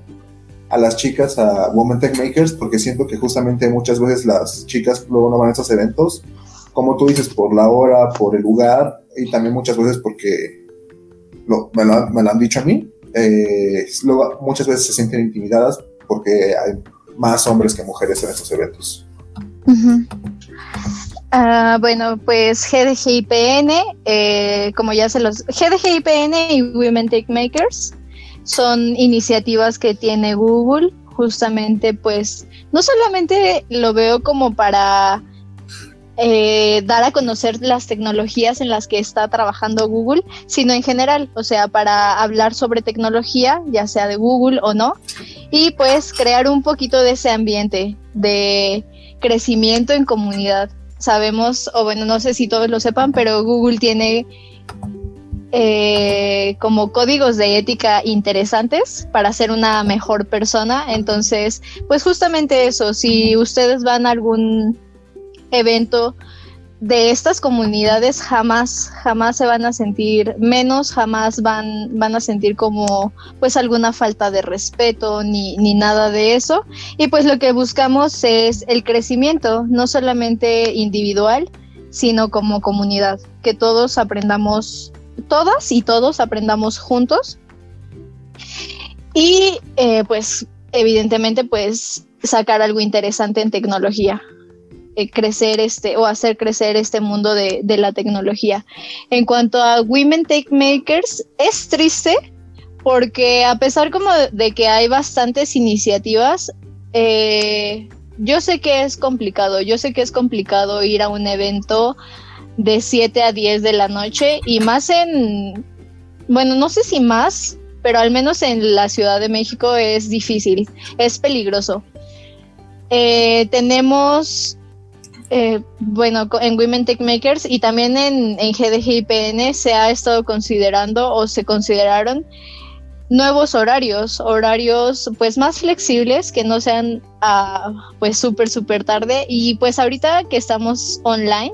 a las chicas a Women Tech Makers, porque siento que justamente muchas veces las chicas luego no van a esos eventos, como tú dices, por la hora, por el lugar, y también muchas veces porque me, lo, han dicho a mí, eh, luego muchas veces se sienten intimidadas porque hay más hombres que mujeres en estos eventos. Ah, bueno, pues GDGIPN, eh, como ya se los... GDGIPN y Women Tech Makers son iniciativas que tiene Google, justamente pues no solamente lo veo como para eh, dar a conocer las tecnologías en las que está trabajando Google, sino en general, o sea, para hablar sobre tecnología, ya sea de Google o no, y pues crear un poquito de ese ambiente de crecimiento en comunidad. Sabemos, o bueno, no sé si todos lo sepan, pero Google tiene eh, como códigos de ética interesantes para ser una mejor persona. Entonces, pues justamente eso, si ustedes van a algún evento de estas comunidades jamás, jamás se van a sentir menos, jamás van, van a sentir como pues alguna falta de respeto ni, ni nada de eso. Y pues lo que buscamos es el crecimiento, no solamente individual, sino como comunidad, que todos aprendamos, todas y todos aprendamos juntos. Y eh, pues evidentemente pues sacar algo interesante en tecnología. Eh, crecer este o hacer crecer este mundo de, la tecnología. En cuanto a Women Tech Makers, es triste porque a pesar como de que hay bastantes iniciativas, eh, yo sé que es complicado, yo sé que es complicado ir a un evento de 7 a 10 de la noche y más en, bueno, no sé si más, pero al menos en la Ciudad de México es difícil, es peligroso. Eh, tenemos eh, bueno, en Women Tech Makers y también en, en GDGIPN se ha estado considerando o se consideraron nuevos horarios, horarios pues más flexibles que no sean uh, pues súper, súper tarde y pues ahorita que estamos online,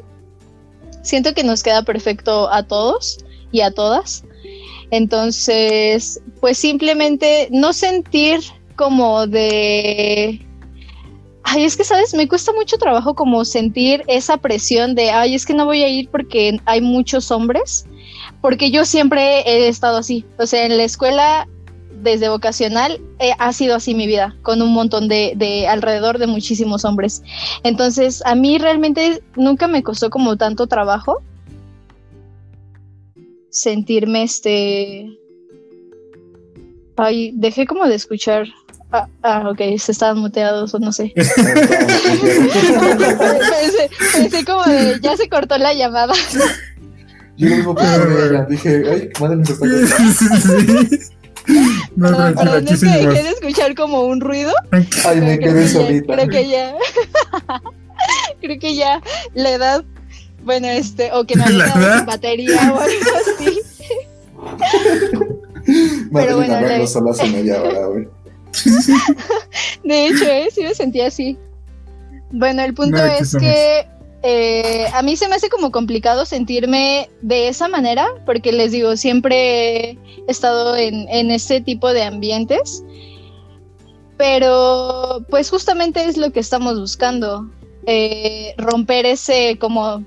siento que nos queda perfecto a todos y a todas. Entonces, pues simplemente no sentir como de... Ay, es que, ¿sabes? Me cuesta mucho trabajo como sentir esa presión de, ay, es que no voy a ir porque hay muchos hombres, porque yo siempre he estado así. O sea, en la escuela desde vocacional eh, ha sido así mi vida, con un montón de, de, alrededor de muchísimos hombres. Entonces, a mí realmente nunca me costó como tanto trabajo sentirme este... Ay, dejé como de escuchar. Ah, ah ok, se estaban muteados o no sé. pensé, como de, ya se cortó la llamada. Yo lo mismo pensé dije, ay, madre nos está No, no, perdón, es que dejé de escuchar como un ruido. Ay, me quedé solita. creo que ya. creo que ya la edad bueno, este, o que no haya batería o algo así. Pero bueno, la... solo hace media hora, güey. De hecho, ¿eh? sí me sentía así. Bueno, el punto es que eh, a mí se me hace como complicado sentirme de esa manera, porque les digo, siempre he estado en, en este tipo de ambientes, pero pues justamente es lo que estamos buscando, eh, romper ese como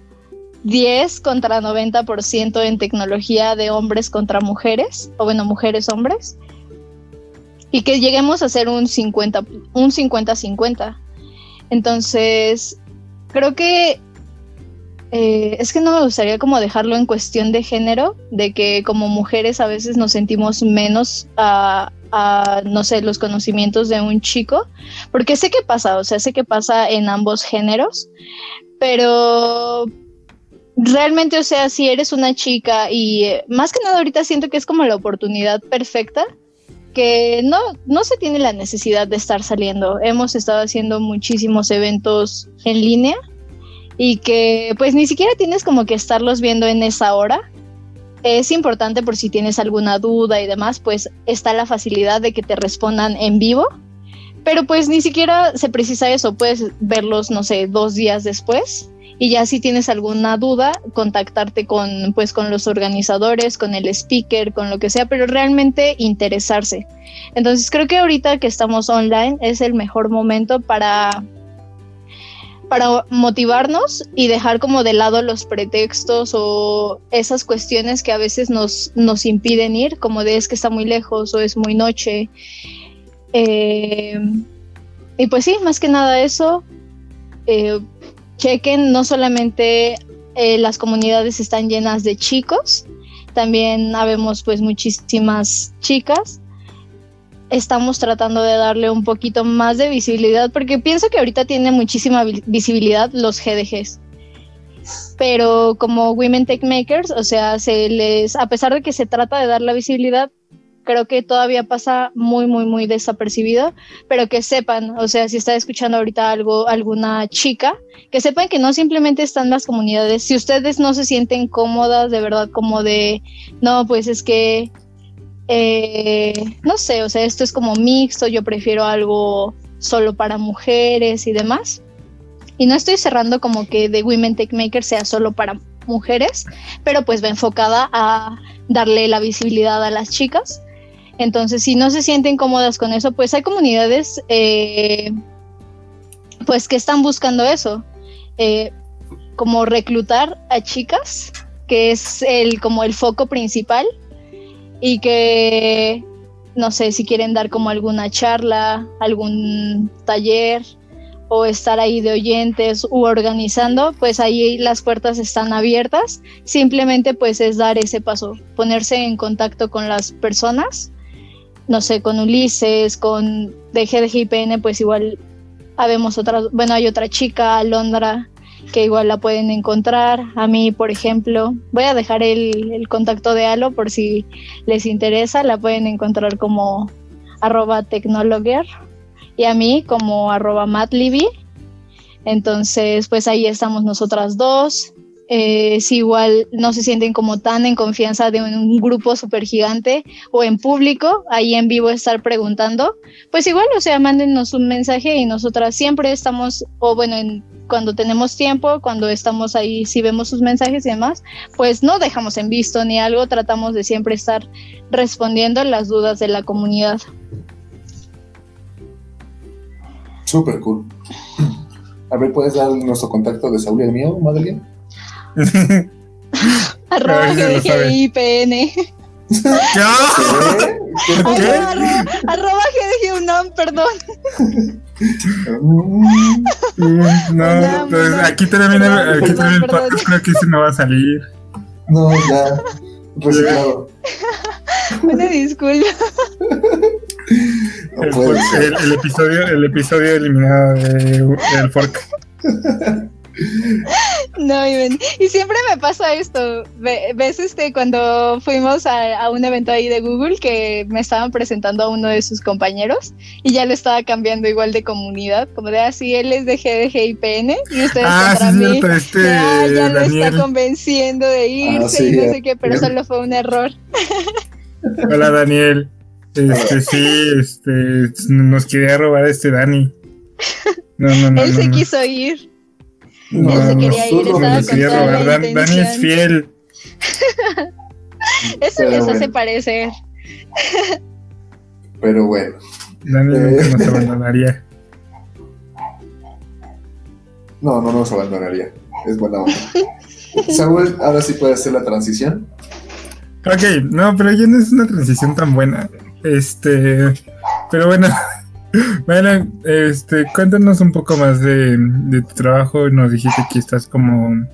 10 contra 90% en tecnología de hombres contra mujeres, o bueno, mujeres hombres, y que lleguemos a ser un 50 un 50-50. Entonces, creo que eh, es que no me gustaría como dejarlo en cuestión de género, de que como mujeres a veces nos sentimos menos a, a, no sé, los conocimientos de un chico, porque sé que pasa, o sea, sé que pasa en ambos géneros, pero realmente, o sea, si eres una chica y eh, más que nada ahorita siento que es como la oportunidad perfecta, que no, no se tiene la necesidad de estar saliendo. Hemos estado haciendo muchísimos eventos en línea y que pues ni siquiera tienes como que estarlos viendo en esa hora. Es importante por si tienes alguna duda y demás, pues está la facilidad de que te respondan en vivo. Pero pues ni siquiera se precisa eso, puedes verlos, no sé, dos días después y ya si tienes alguna duda, contactarte con, pues, con los organizadores, con el speaker, con lo que sea, pero realmente interesarse. Entonces creo que ahorita que estamos online es el mejor momento para para motivarnos y dejar como de lado los pretextos o esas cuestiones que a veces nos, nos impiden ir, como de es que está muy lejos o es muy noche. Eh, y pues sí, más que nada eso. Eh, chequen, no solamente eh, las comunidades están llenas de chicos, también habemos pues muchísimas chicas. Estamos tratando de darle un poquito más de visibilidad porque pienso que ahorita tiene muchísima visibilidad los GDGs. Pero como Women Tech Makers, o sea, se les, a pesar de que se trata de dar la visibilidad, creo que todavía pasa muy, muy, muy desapercibido, pero que sepan, o sea, si está escuchando ahorita algo, alguna chica, que sepan que no simplemente están las comunidades, si ustedes no se sienten cómodas, de verdad, como de, no, pues es que, eh, no sé, o sea, esto es como mixto, yo prefiero algo solo para mujeres y demás. Y no estoy cerrando como que The Women Tech Maker sea solo para mujeres, pero pues va enfocada a darle la visibilidad a las chicas entonces, si no se sienten cómodas con eso, pues hay comunidades eh, pues que están buscando eso, eh, como reclutar a chicas, que es el como el foco principal, y que no sé si quieren dar como alguna charla, algún taller o estar ahí de oyentes u organizando, pues ahí las puertas están abiertas. Simplemente pues es dar ese paso, ponerse en contacto con las personas no sé, con Ulises, con de pues igual habemos otra, bueno, hay otra chica, Alondra, que igual la pueden encontrar. A mí, por ejemplo, voy a dejar el, contacto de Alo por si les interesa, la pueden encontrar como arroba technologer y a mí como arroba matlibby. Entonces, pues ahí estamos nosotras dos. Eh, si igual no se sienten como tan en confianza de un, grupo súper gigante o en público, ahí en vivo estar preguntando, pues igual, o sea, mándenos un mensaje y nosotras siempre estamos, o bueno, cuando tenemos tiempo, cuando estamos ahí, si vemos sus mensajes y demás, pues no dejamos en visto ni algo, tratamos de siempre estar respondiendo las dudas de la comunidad. Súper cool. A ver, ¿puedes dar nuestro contacto de Saúl y el mío, Madeline? arroba GDGIPN. ¿Qué? Arroba, arroba GDG perdón. no, pues aquí termina, aquí termina el podcast, creo que ese no va a salir. No, ya. Reciclado. Una disculpa. el, el, episodio, el episodio eliminado de, del fork. No, y siempre me pasa esto. ¿Ves este cuando fuimos a, un evento ahí de Google que me estaban presentando a uno de sus compañeros y ya le estaba cambiando igual de comunidad? Como de así, ah, él es de GDGIPN y ustedes ah, sí, mí. Este, ya, ya lo está convenciendo de ah, irse y no sé qué, pero solo fue un error. Hola Daniel. Este sí, este nos quería robar este Dani. No, no, no. Él se quiso ir. No, se quería ir, estaba quería robar. Dani es fiel. Eso les hace parecer. Pero bueno. Dani eh. nunca nos abandonaría. No, no nos abandonaría. Es buena onda. Samuel, ahora sí puede hacer la transición. Ok, no, pero ya no es una transición tan buena. Este, pero bueno, bueno, este, cuéntanos un poco más de, tu trabajo. Nos dijiste que estás como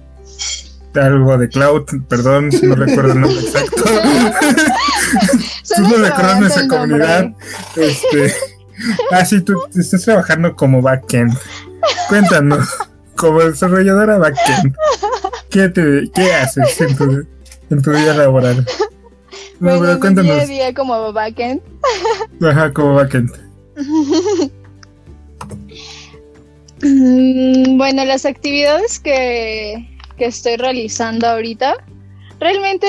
algo de cloud, perdón, no recuerdo el nombre exacto. tú no recuerdas nuestra comunidad. Este, ah, sí, tú estás trabajando como backend. Cuéntanos, como desarrolladora backend, ¿qué, te, qué haces en tu, en tu día laboral? No, bueno, cuéntanos. Día día como backend. Ajá, como backend. Mm, bueno, las actividades que, que estoy realizando ahorita realmente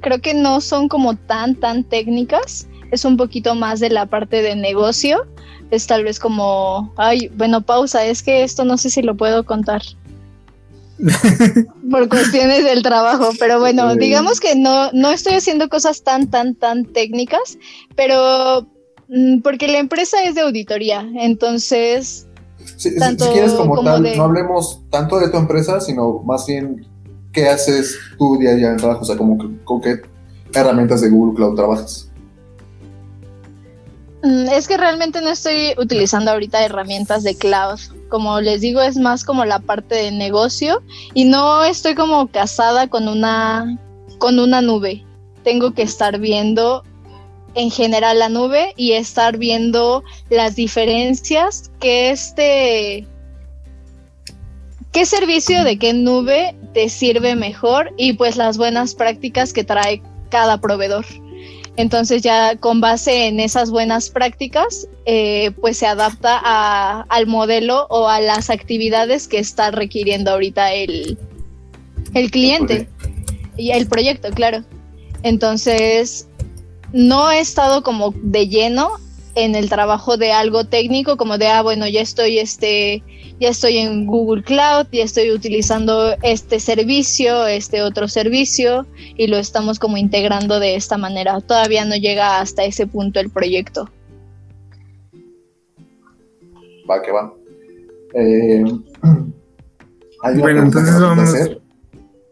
creo que no son como tan, tan técnicas. Es un poquito más de la parte de negocio. Es tal vez como, ay, bueno, pausa, es que esto no sé si lo puedo contar. por cuestiones del trabajo, pero bueno, digamos que no, no estoy haciendo cosas tan, tan, tan técnicas, pero porque la empresa es de auditoría, entonces... si quieres como, tal, no hablemos tanto de tu empresa, sino más bien qué haces tú día a día en trabajo, o sea, como, con qué herramientas de Google Cloud trabajas. Mm, es que realmente no estoy utilizando ahorita herramientas de cloud. Como les digo, es más como la parte de negocio y no estoy como casada con una con una nube. Tengo que estar viendo en general la nube y estar viendo las diferencias que este qué servicio de qué nube te sirve mejor y pues las buenas prácticas que trae cada proveedor. Entonces ya con base en esas buenas prácticas, eh, pues se adapta al modelo o a las actividades que está requiriendo ahorita el, el cliente y el proyecto, claro. Entonces, no he estado como de lleno en el trabajo de algo técnico, como de, ah, bueno, ya estoy, este, ya estoy en Google Cloud, ya estoy utilizando este servicio, este otro servicio, y lo estamos como integrando de esta manera. Todavía no llega hasta ese punto el proyecto. Va, que va. Eh, bueno, entonces vamos a hacer.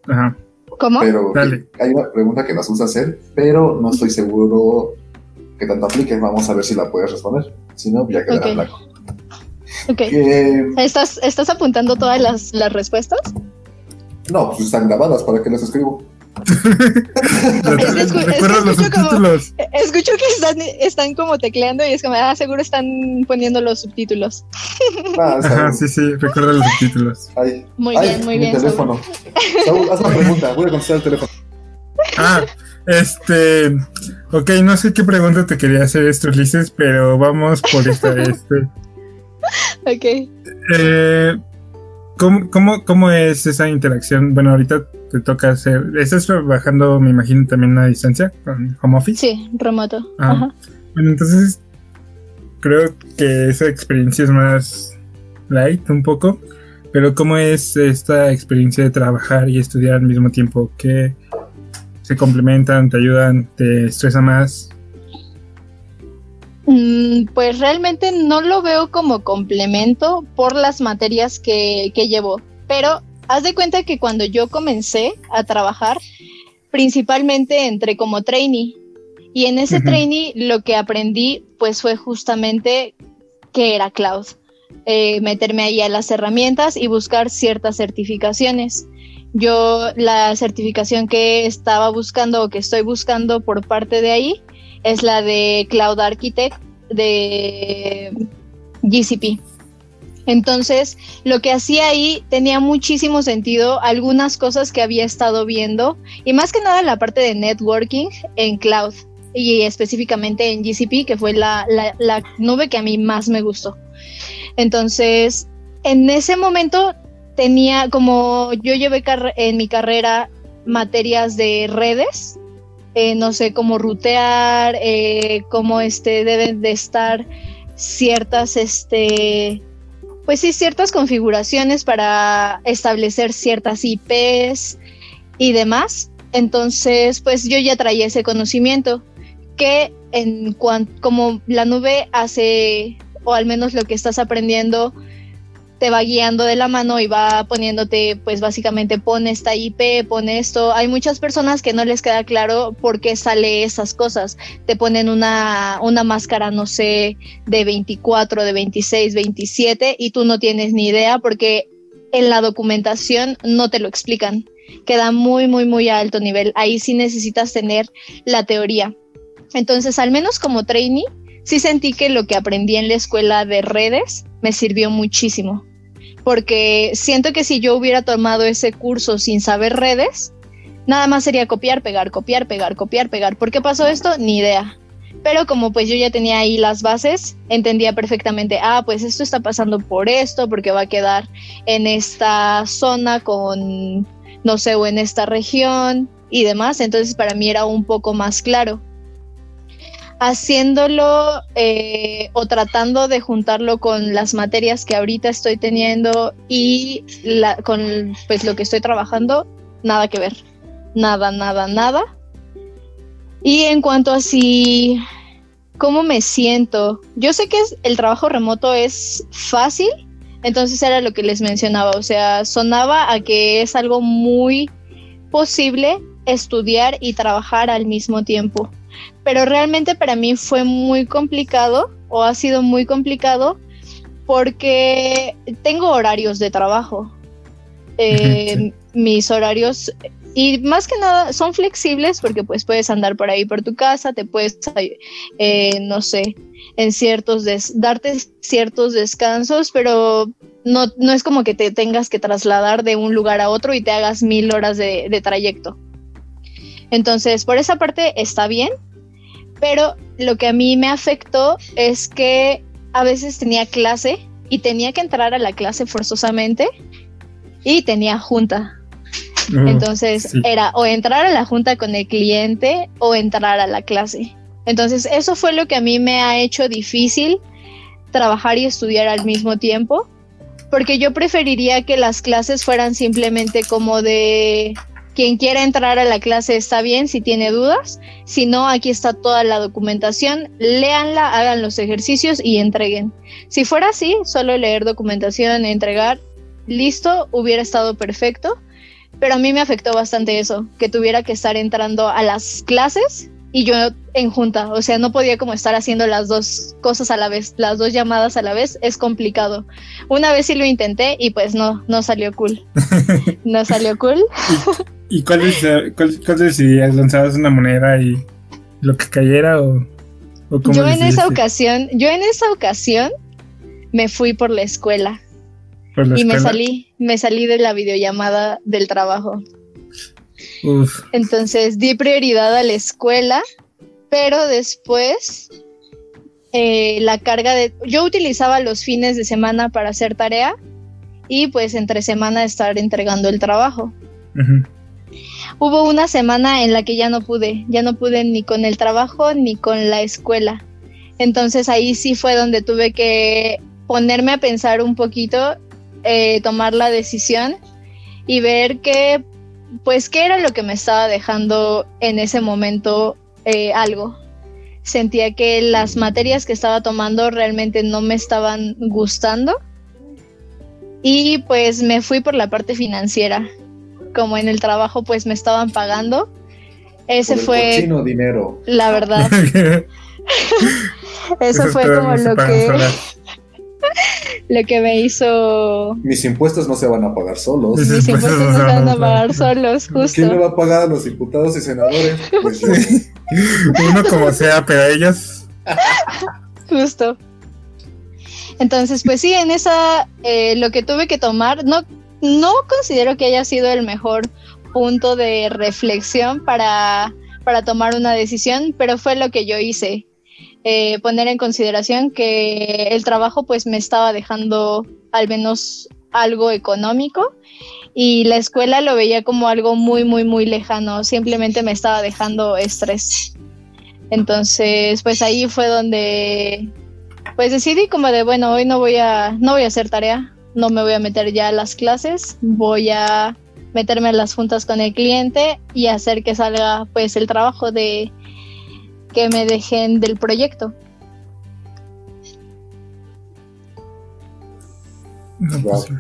Ajá. ¿Cómo? Pero hay una pregunta que nos gusta hacer, pero no estoy seguro que tanto aplique. Vamos a ver si la puedes responder. Si no, ya quedará blanco. Ok. ¿Estás, ¿Estás apuntando todas las, las respuestas? No, pues están grabadas, ¿para qué las escribo? Es los subtítulos. escucho que están, están como tecleando y es como, ah, seguro están poniendo los subtítulos. Ah, Ajá, sí, sí, recuerda los subtítulos. muy bien, muy bien. teléfono. haz una pregunta, voy a contestar el teléfono. Ah, este. Ok, no sé qué pregunta te quería hacer estos lices, pero vamos por esta. Este. Ok. Eh, ¿cómo, cómo, cómo es esa interacción? Bueno, ahorita te toca hacer. ¿Estás trabajando, me imagino, también a distancia con home office? Sí, remoto. Ah, Ajá. Bueno, entonces creo que esa experiencia es más light un poco. Pero ¿cómo es esta experiencia de trabajar y estudiar al mismo tiempo? ¿Qué se complementan, te ayudan, te estresa más? Mm, Pues realmente no lo veo como complemento por las materias que, que llevo, pero haz de cuenta que cuando yo comencé a trabajar, principalmente entré como trainee y en ese trainee lo que aprendí pues fue justamente que era cloud, eh, meterme ahí a las herramientas y buscar ciertas certificaciones. Yo la certificación que estaba buscando o que estoy buscando por parte de ahí es la de Cloud Architect de GCP. Entonces, lo que hacía ahí tenía muchísimo sentido, algunas cosas que había estado viendo, y más que nada la parte de networking en cloud, y específicamente en GCP, que fue la, la- nube que a mí más me gustó. Entonces, en ese momento tenía, como yo llevé en mi carrera materias de redes, eh, no sé cómo rutear, eh, cómo este, deben de estar ciertas, este, pues sí, ciertas configuraciones para establecer ciertas IPs y demás. Entonces, pues yo ya traía ese conocimiento que en cuanto, como la nube hace, o al menos lo que estás aprendiendo, te va guiando de la mano y va poniéndote, pues básicamente pone esta IP, pone esto. Hay muchas personas que no les queda claro por qué sale esas cosas. Te ponen una, una máscara, no sé, de 24, de 26, 27 y tú no tienes ni idea porque en la documentación no te lo explican. Queda muy, muy, muy alto nivel. Ahí sí necesitas tener la teoría. Entonces, al menos como trainee, sí sentí que lo que aprendí en la escuela de redes me sirvió muchísimo. Porque siento que si yo hubiera tomado ese curso sin saber redes, nada más sería copiar, pegar, copiar, pegar, copiar, pegar. ¿Por qué pasó esto? Ni idea. Pero como pues yo ya tenía ahí las bases, entendía perfectamente, ah, pues esto está pasando por esto, porque va a quedar en esta zona con, no sé, o en esta región y demás. Entonces para mí era un poco más claro haciéndolo eh, o tratando de juntarlo con las materias que ahorita estoy teniendo y la, con pues lo que estoy trabajando, nada que ver. Nada, nada, nada. Y en cuanto a cómo me siento, yo sé que el trabajo remoto es fácil, entonces era lo que les mencionaba, o sea, sonaba a que es algo muy posible estudiar y trabajar al mismo tiempo pero realmente para mí fue muy complicado o ha sido muy complicado porque tengo horarios de trabajo. Eh, Sí. Mis horarios y más que nada son flexibles porque pues puedes andar por ahí por tu casa, te puedes, eh, no sé, en ciertos, des darte ciertos descansos, pero no, no es como que te tengas que trasladar de un lugar a otro y te hagas mil horas de, de trayecto. Entonces, por esa parte está bien, pero lo que a mí me afectó es que a veces tenía clase y tenía que entrar a la clase forzosamente y tenía junta. Entonces sí. era o entrar a la junta con el cliente o entrar a la clase. Entonces eso fue lo que a mí me ha hecho difícil trabajar y estudiar al mismo tiempo, porque yo preferiría que las clases fueran simplemente como de quien quiera entrar a la clase está bien si tiene dudas, si no aquí está toda la documentación, léanla, hagan los ejercicios y entreguen. Si fuera así, solo leer documentación, entregar, listo, hubiera estado perfecto pero a mí me afectó bastante eso, que tuviera que estar entrando a las clases y yo en junta, o sea, no podía como estar haciendo las dos cosas a la vez, las dos llamadas a la vez, es complicado. Una vez sí lo intenté y pues no, no salió cool. No salió cool. ¿Y cuál, dec- cuál, cuál decidías? ¿Lanzabas una moneda y lo que cayera o, o cómo Yo en esa ocasión, yo en esa ocasión me fui por la escuela ¿Por la y me salí, me salí de la videollamada del trabajo. Uf, Entonces di prioridad a la escuela, pero después eh, la carga de... Yo utilizaba los fines de semana para hacer tarea y pues entre semana estar entregando el trabajo. Ujú. Hubo una semana en la que ya no pude, ya no pude ni con el trabajo ni con la escuela. Entonces ahí sí fue donde tuve que ponerme a pensar un poquito, eh, tomar la decisión y ver que, pues, qué era lo que me estaba dejando en ese momento eh, algo. Sentía que las materias que estaba tomando realmente no me estaban gustando y pues me fui por la parte financiera. Como en el trabajo pues me estaban pagando. Ese Por el fue dinero. la verdad. Eso fue como lo que, lo que me hizo Mis impuestos no se van a pagar solos. Mis mis impuestos no se van a pagar solos, ¿Quién le justo. va a pagar a los diputados y senadores? Pues. Uno como sea, pero ellos. Justo. Entonces, pues sí, en esa eh, lo que tuve que tomar, no, no considero que haya sido el mejor punto de reflexión para, para tomar una decisión, pero fue lo que yo hice. Eh, poner en consideración que el trabajo pues me estaba dejando al menos algo económico y la escuela lo veía como algo muy, muy, muy lejano, simplemente me estaba dejando estrés. Entonces, pues ahí fue donde pues decidí como de bueno, hoy no voy a no voy a hacer tarea, no me voy a meter ya a las clases, voy a meterme en las juntas con el cliente y hacer que salga pues el trabajo de que me dejen del proyecto. No, Wow. pues,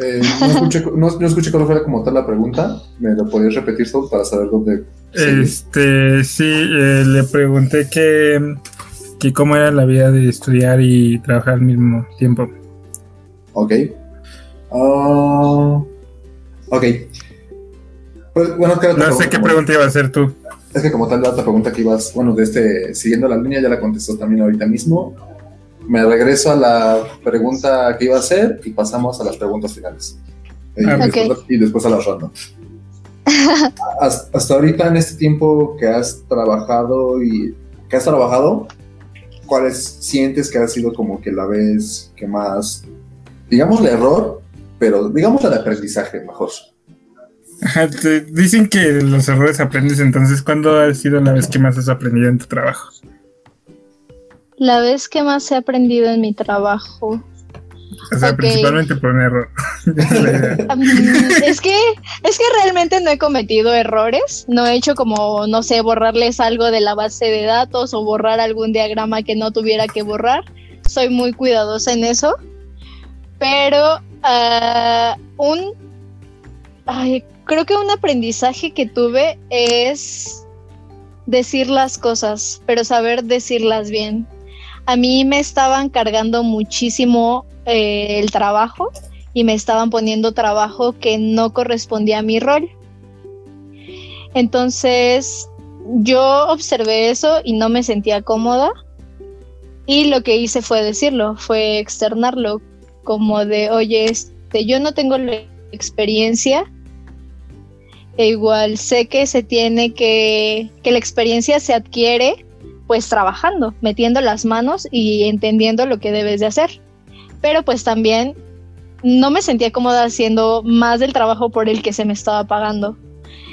Eh, no, escuché, no, no escuché cuál fue como tal la pregunta. ¿Me lo podías repetir solo para saber dónde? seguir? Este, sí, eh, le pregunté que, que cómo era la vida de estudiar y trabajar al mismo tiempo. Ok. Ah, ok. Pues, bueno, ¿qué otra No sé qué pregunta iba a hacer tú. Es que como tal la otra pregunta que ibas, bueno, de este, siguiendo la línea, ya la contestó también ahorita mismo. Me regreso a la pregunta que iba a hacer y pasamos a las preguntas finales. Y, Ah, ok. después, y después a las random. hasta, hasta ahorita en este tiempo que has trabajado y que has trabajado, ¿cuáles sientes que ha sido como que la vez que más, digamos, el error, pero digamos el aprendizaje mejor? Ajá, te- dicen que los errores aprendes, entonces, ¿cuándo ha sido la vez que más has aprendido en tu trabajo? La vez que más he aprendido en mi trabajo. O sea, principalmente por un error. Es que es que realmente no he cometido errores, no he hecho como no sé borrarles algo de la base de datos o borrar algún diagrama que no tuviera que borrar. Soy muy cuidadosa en eso, pero ah, un creo que un aprendizaje que tuve es decir las cosas, pero saber decirlas bien. A mí me estaban cargando muchísimo eh, el trabajo y me estaban poniendo trabajo que no correspondía a mi rol. Entonces yo observé eso y no me sentía cómoda y lo que hice fue decirlo, fue externarlo como de, oye, este, yo no tengo la experiencia, e igual sé que se tiene que, que la experiencia se adquiere pues trabajando, metiendo las manos y entendiendo lo que debes de hacer. Pero pues también no me sentía cómoda haciendo más del trabajo por el que se me estaba pagando.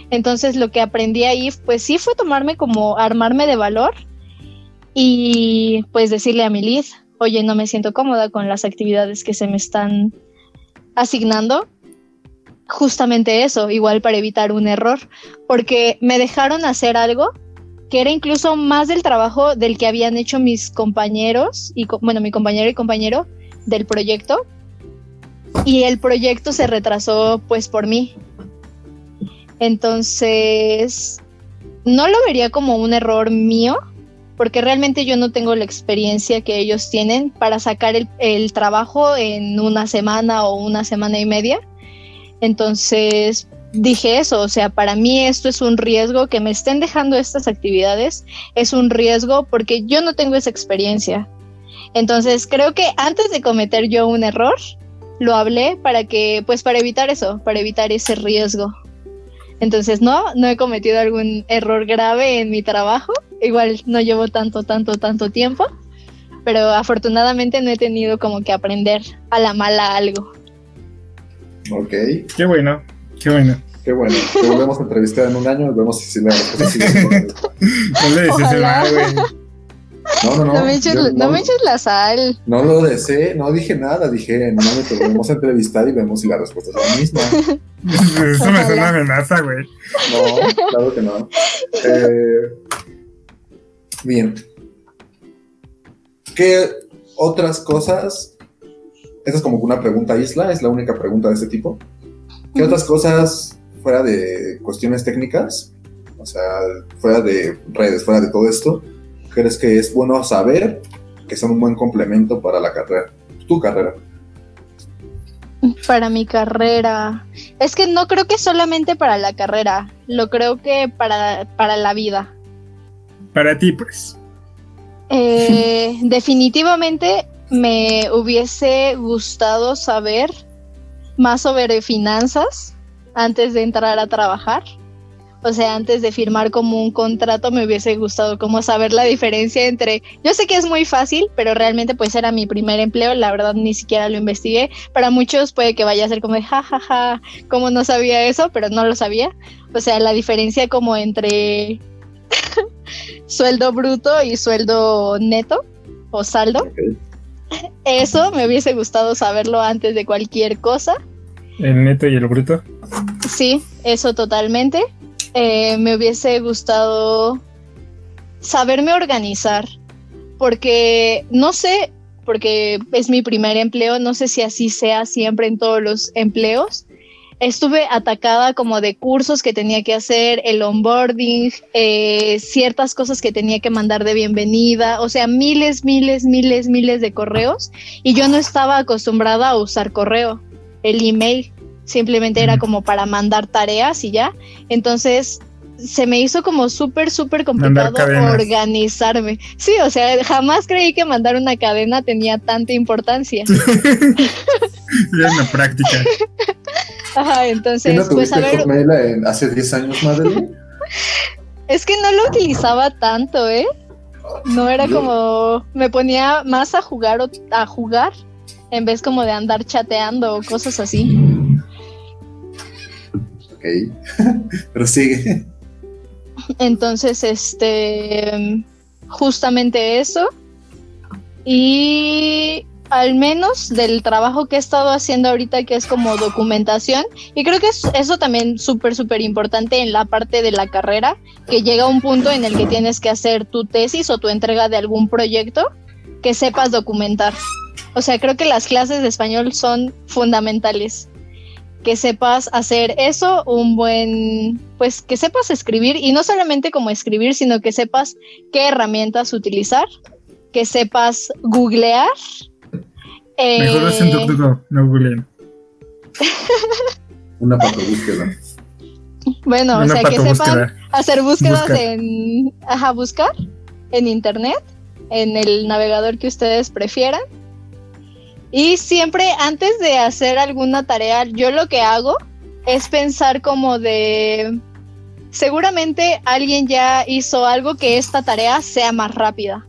Entonces lo que aprendí ahí, pues sí fue tomarme como armarme de valor y pues decirle a mi lead, oye, no me siento cómoda con las actividades que se me están asignando. Justamente eso, igual para evitar un error, porque me dejaron hacer algo que era incluso más del trabajo del que habían hecho mis compañeros y bueno, mi compañero y compañero del proyecto y el proyecto se retrasó pues por mí. Entonces, no lo vería como un error mío, porque realmente yo no tengo la experiencia que ellos tienen para sacar el, trabajo en una semana o una semana y media. Entonces, dije eso, o sea, para mí esto es un riesgo que me estén dejando estas actividades, es un riesgo porque yo no tengo esa experiencia. Entonces, creo que antes de cometer yo un error, lo hablé para que, pues para evitar eso, para evitar ese riesgo. Entonces, no, no he cometido algún error grave en mi trabajo. Igual no llevo tanto, tanto, tanto tiempo. Pero afortunadamente no he tenido como que aprender a la mala algo. Ok, Qué bueno, qué bueno. qué bueno. Te volvemos a entrevistar en un año y vemos si la respuesta sigue No le Ojalá. mal, güey. No, no, no. No, me eches, yo no me eches la sal. no lo deseé, no dije nada. Dije, en un año te volvemos a entrevistar y vemos si la respuesta es la misma. Eso me suena amenaza, güey. No, claro que no. Eh, bien. ¿Qué otras cosas? Esa es como una pregunta isla, es la única pregunta de este tipo. ¿Qué otras cosas fuera de cuestiones técnicas, o sea, fuera de redes, fuera de todo esto, crees que es bueno saber que son un buen complemento para la carrera, tu carrera? Para mi carrera. Es que no creo que solamente para la carrera. Lo creo que para, para la vida. Para ti, pues. Eh, definitivamente me hubiese gustado saber más sobre finanzas antes de entrar a trabajar. O sea, antes de firmar como un contrato me hubiese gustado como saber la diferencia entre, yo sé que es muy fácil, pero realmente pues era mi primer empleo, la verdad ni siquiera lo investigué. Para muchos puede que vaya a ser como de, jajaja, ja, ja, como no sabía eso, pero no lo sabía. O sea, la diferencia como entre sueldo bruto y sueldo neto o saldo. Eso me hubiese gustado saberlo antes de cualquier cosa. El neto y el bruto. Sí, eso totalmente. Eh, me hubiese gustado saberme organizar, porque no sé, porque es mi primer empleo, no sé si así sea siempre en todos los empleos. Estuve atacada como de cursos que tenía que hacer, el onboarding, eh, ciertas cosas que tenía que mandar de bienvenida, o sea, miles, miles, miles, miles de correos y yo no estaba acostumbrada a usar correo, el email simplemente era como para mandar tareas y ya. Entonces se me hizo como súper, súper complicado organizarme. Sí, o sea, jamás creí que mandar una cadena tenía tanta importancia. En la práctica. Ajá, ¿Qué entonces, no pues a ver, en- hace 10 años, Madeline? es que no lo utilizaba tanto, ¿eh? No era como, me ponía más a jugar o a jugar en vez como de andar chateando o cosas así. Pero sigue. Entonces, este, justamente eso. Y al menos del trabajo que he estado haciendo ahorita, que es como documentación, y creo que es eso también súper, súper importante en la parte de la carrera, que llega un punto en el que tienes que hacer tu tesis o tu entrega de algún proyecto, que sepas documentar. O sea, creo que las clases de español son fundamentales. Que sepas hacer eso, un buen, pues que sepas escribir y no solamente como escribir, sino que sepas qué herramientas utilizar, que sepas googlear. Mejor eh, hacen DuckDuckGo, no googleen. Una patobúsqueda. bueno, o sea, que sepan hacer búsquedas Buscar. en, ajá, buscar en internet, en el navegador que ustedes prefieran. Y siempre antes de hacer alguna tarea, yo lo que hago es pensar como de, seguramente alguien ya hizo algo que esta tarea sea más rápida.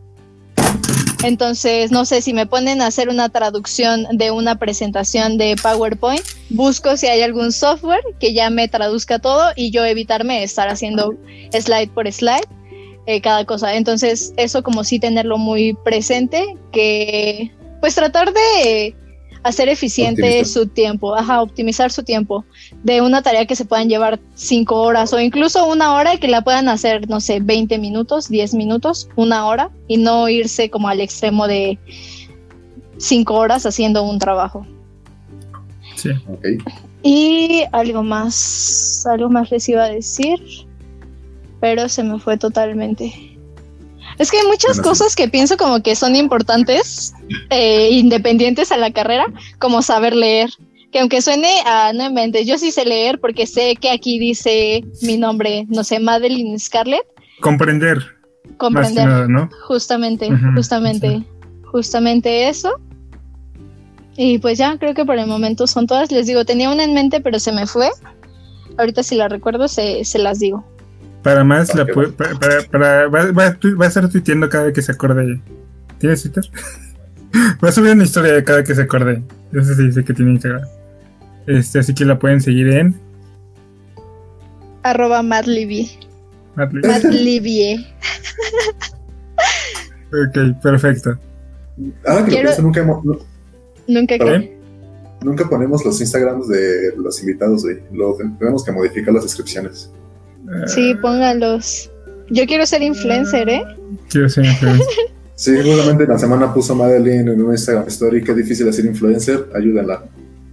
Entonces, no sé si me ponen a hacer una traducción de una presentación de PowerPoint, busco si hay algún software que ya me traduzca todo y yo evitarme estar haciendo slide por slide eh, cada cosa. Entonces, eso como sí tenerlo muy presente, que pues tratar de hacer eficiente Optimizar. su tiempo, ajá, optimizar su tiempo de una tarea que se puedan llevar cinco horas o incluso una hora que la puedan hacer, no sé, 20 minutos, 10 minutos, una hora y no irse como al extremo de cinco horas haciendo un trabajo. Sí. Ok. Y algo más, algo más les iba a decir, pero se me fue totalmente. Es que hay muchas Bueno, sí. cosas que pienso como que son importantes, eh, independientes a la carrera, como saber leer. Que aunque suene a no inventes, yo sí sé leer porque sé que aquí dice mi nombre, no sé, Madeline Scarlett, Comprender, comprender. nada, ¿no? Justamente, justamente, justamente eso. Y pues ya, creo que por el momento son todas. Les digo, tenía una en mente, pero se me fue. Ahorita si la recuerdo, se, se las digo. Para más, la Ok, pu- para, para, para- va, va a tu- va a estar tuiteando cada vez que se acorde. ¿Tienes Twitter? va a subir una historia de cada que se acorde. Eso sí dice que tiene Instagram. Este, así que la pueden seguir en Arroba Madlibie. Madli- Madlibie. Ok, perfecto. Ahora que lo pienso, nunca, hemos- nu- Nunca que. nunca ponemos los Instagrams de los invitados, güey. Lo, tenemos que modificar las descripciones. Sí, póngalos. Yo quiero ser influencer, ¿eh? Quiero ser influencer. Sí, seguramente la semana puso Madeline en un Instagram story. Qué difícil es ser influencer. Ayúdenla.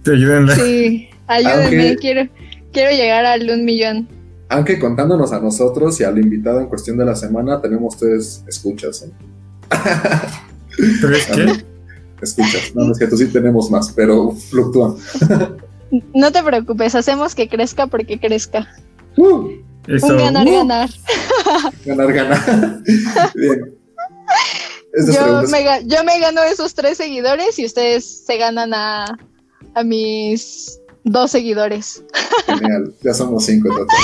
Te ayúdenla. Sí, ayúdenme. Aunque- Quiero, quiero llegar al un millón. Aunque contándonos a nosotros y al invitado en cuestión de la semana, tenemos tres escuchas. ¿eh? ¿Pero es qué? Escuchas. No, es que tú sí tenemos más, pero fluctúan. No te preocupes, hacemos que crezca porque crezca. Uh, Eso. Un ganar, uh, ganar. ganar, ganar. Bien. Yo me, yo me gano esos tres seguidores y ustedes se ganan a, a mis dos seguidores. Genial. Ya somos cinco en total.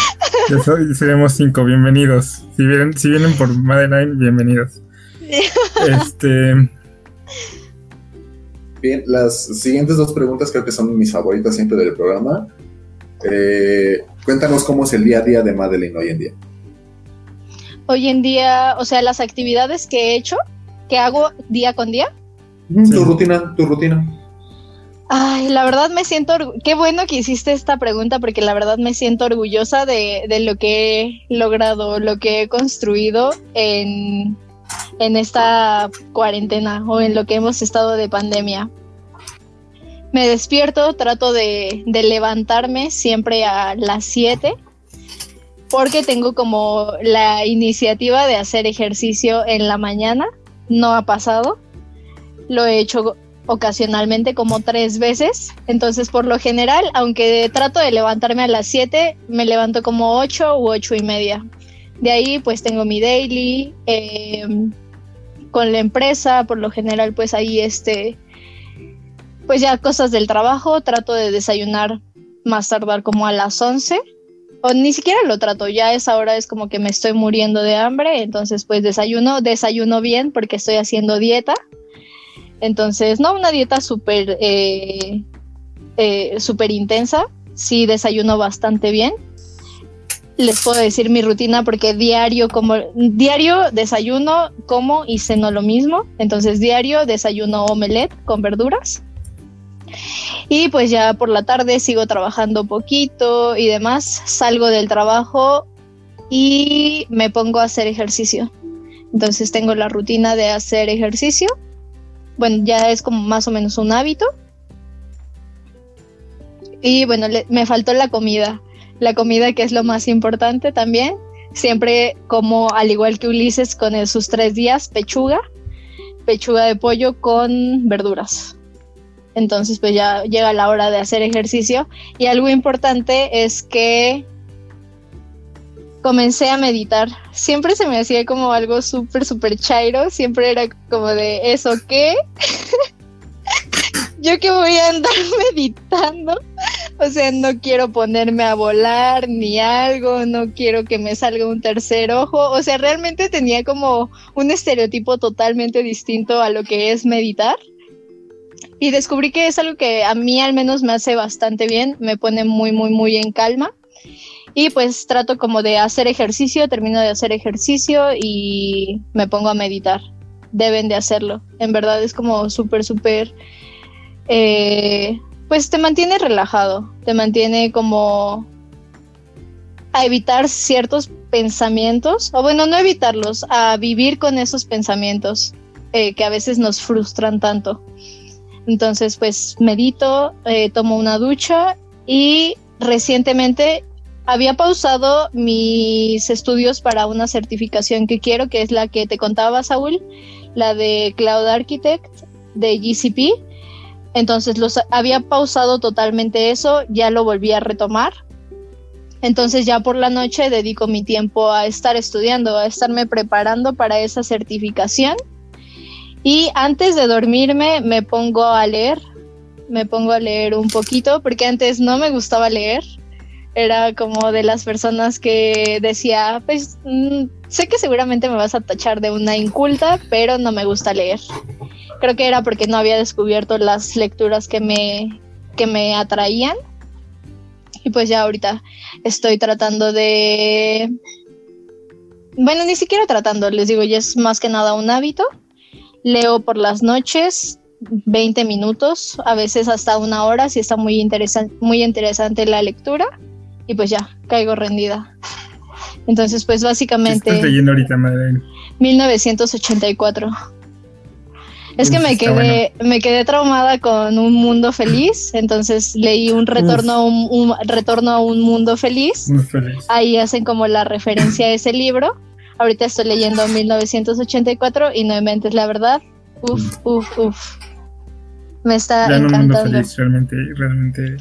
ya so- seremos cinco, bienvenidos. Si vienen, si vienen por Madeline, bienvenidos. Este. Bien, las siguientes dos preguntas creo que son mis favoritas siempre del programa. Eh, cuéntanos cómo es el día a día de Madeline hoy en día. Hoy en día, o sea, las actividades que he hecho, que hago día con día, Sí. Tu rutina, tu rutina. Ay, la verdad me siento, qué bueno que hiciste esta pregunta porque la verdad me siento orgullosa de, de lo que he logrado, lo que he construido en, en esta cuarentena o en lo que hemos estado de pandemia. Me despierto, trato de, levantarme siempre a las 7 porque tengo como la iniciativa de hacer ejercicio en la mañana. No ha pasado. Lo he hecho ocasionalmente como tres veces. Entonces, por lo general, aunque trato de levantarme a las 7, me levanto como 8 u 8 y media. De ahí, pues tengo mi daily eh, con la empresa. Por lo general, pues ahí este, pues ya cosas del trabajo. Trato de desayunar más tardar como a las 11. O ni siquiera lo trato, ya a esa hora es como que me estoy muriendo de hambre, entonces pues desayuno, desayuno bien porque estoy haciendo dieta. Entonces, no una dieta súper eh, eh, súper intensa, sí desayuno bastante bien. Les puedo decir mi rutina porque diario como diario desayuno, como y ceno lo mismo. Entonces, diario desayuno omelette con verduras. Y pues ya por la tarde sigo trabajando poquito y demás. Salgo del trabajo y me pongo a hacer ejercicio. Entonces tengo la rutina de hacer ejercicio bueno, ya es como más o menos un hábito. Y bueno, me faltó la comida. La comida que es lo más importante también. Siempre como, al igual que Ulises, con sus tres días, pechuga. Pechuga de pollo con verduras. Entonces, pues ya llega la hora de hacer ejercicio. Y algo importante es que comencé a meditar. Siempre se me hacía como algo súper, súper chairo. Siempre era como de, ¿eso qué? Yo que voy a andar meditando. O sea, no quiero ponerme a volar ni algo, no quiero que me salga un tercer ojo. O sea, realmente tenía como un estereotipo totalmente distinto a lo que es meditar. Y descubrí que es algo que a mí al menos me hace bastante bien, me pone muy, muy, muy en calma. Y pues trato como de hacer ejercicio, termino de hacer ejercicio y me pongo a meditar. Deben de hacerlo. En verdad es como súper, súper... eh, pues te mantiene relajado, te mantiene como a evitar ciertos pensamientos, o bueno, no evitarlos, a vivir con esos pensamientos eh, que a veces nos frustran tanto. Entonces, pues medito, eh, tomo una ducha y recientemente había pausado mis estudios para una certificación que quiero, que es la que te contaba, Saúl, la de Cloud Architect de GCP. Entonces los había pausado totalmente eso, ya lo volví a retomar. Entonces ya por la noche dedico mi tiempo a estar estudiando, a estarme preparando para esa certificación. Y antes de dormirme me pongo a leer, me pongo a leer un poquito, porque antes no me gustaba leer. Era como de las personas que decía, pues mm, sé que seguramente me vas a tachar de una inculta, pero no me gusta leer. Creo que era porque no había descubierto las lecturas que me, que me atraían. Y pues ya ahorita estoy tratando de... Bueno, ni siquiera tratando, les digo, ya es más que nada un hábito. Leo por las noches 20 minutos, a veces hasta una hora, si está muy, interesante muy interesante la lectura. Y pues ya, caigo rendida. Entonces, pues básicamente... ¿Qué estás leyendo ahorita, madre? 1984. Es que me quedé, me quedé traumada con un mundo feliz, entonces leí un retorno, a un, retorno a un mundo feliz. Ahí hacen como la referencia a ese libro. Ahorita estoy leyendo 1984 y no me mentes la verdad. Uf, uf, uf. Me está encantando. Un mundo feliz, realmente, realmente.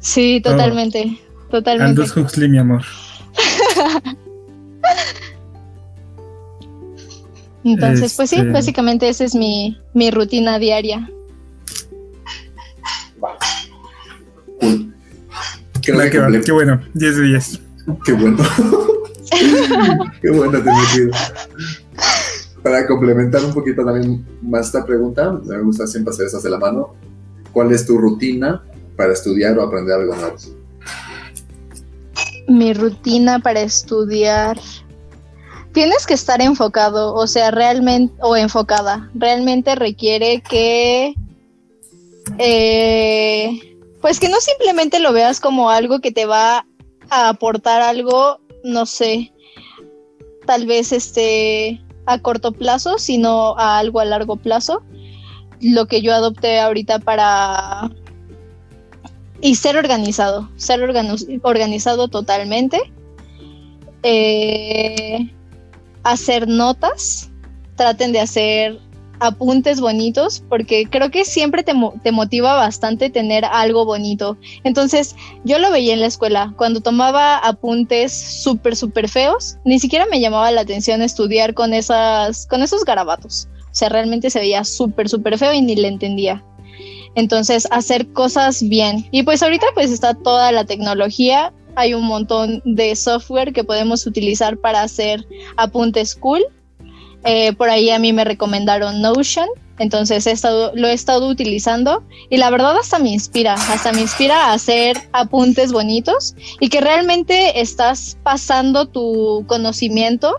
Sí, totalmente, totalmente. Aldous Huxley, mi amor. Entonces, pues sí, este, básicamente esa es mi, rutina diaria. Qué, qué, bueno, 10 de 10. Qué bueno. qué bueno tener Para complementar un poquito también más esta pregunta, me gusta siempre hacer esas de la mano. ¿Cuál es tu rutina para estudiar o aprender algo nuevo? Mi rutina para estudiar tienes que estar enfocado, o sea, realmente, o enfocada, realmente requiere que, eh, pues que no simplemente lo veas como algo que te va a aportar algo, no sé, tal vez este a corto plazo, sino a algo a largo plazo. Lo que yo adopté ahorita para... Y ser organizado, ser organizado totalmente. Eh, hacer notas, traten de hacer apuntes bonitos, porque creo que siempre te, motiva bastante tener algo bonito. Entonces, yo lo veía en la escuela, cuando tomaba apuntes súper, súper feos, ni siquiera me llamaba la atención estudiar con, esas, con esos garabatos. O sea, realmente se veía súper, súper feo y ni le entendía. Entonces, hacer cosas bien. Y pues ahorita pues está toda la tecnología hay un montón de software que podemos utilizar para hacer apuntes cool. Eh, por ahí a mí me recomendaron Notion, entonces he estado, lo he estado utilizando y la verdad hasta me inspira, hasta me inspira a hacer apuntes bonitos y que realmente estás pasando tu conocimiento.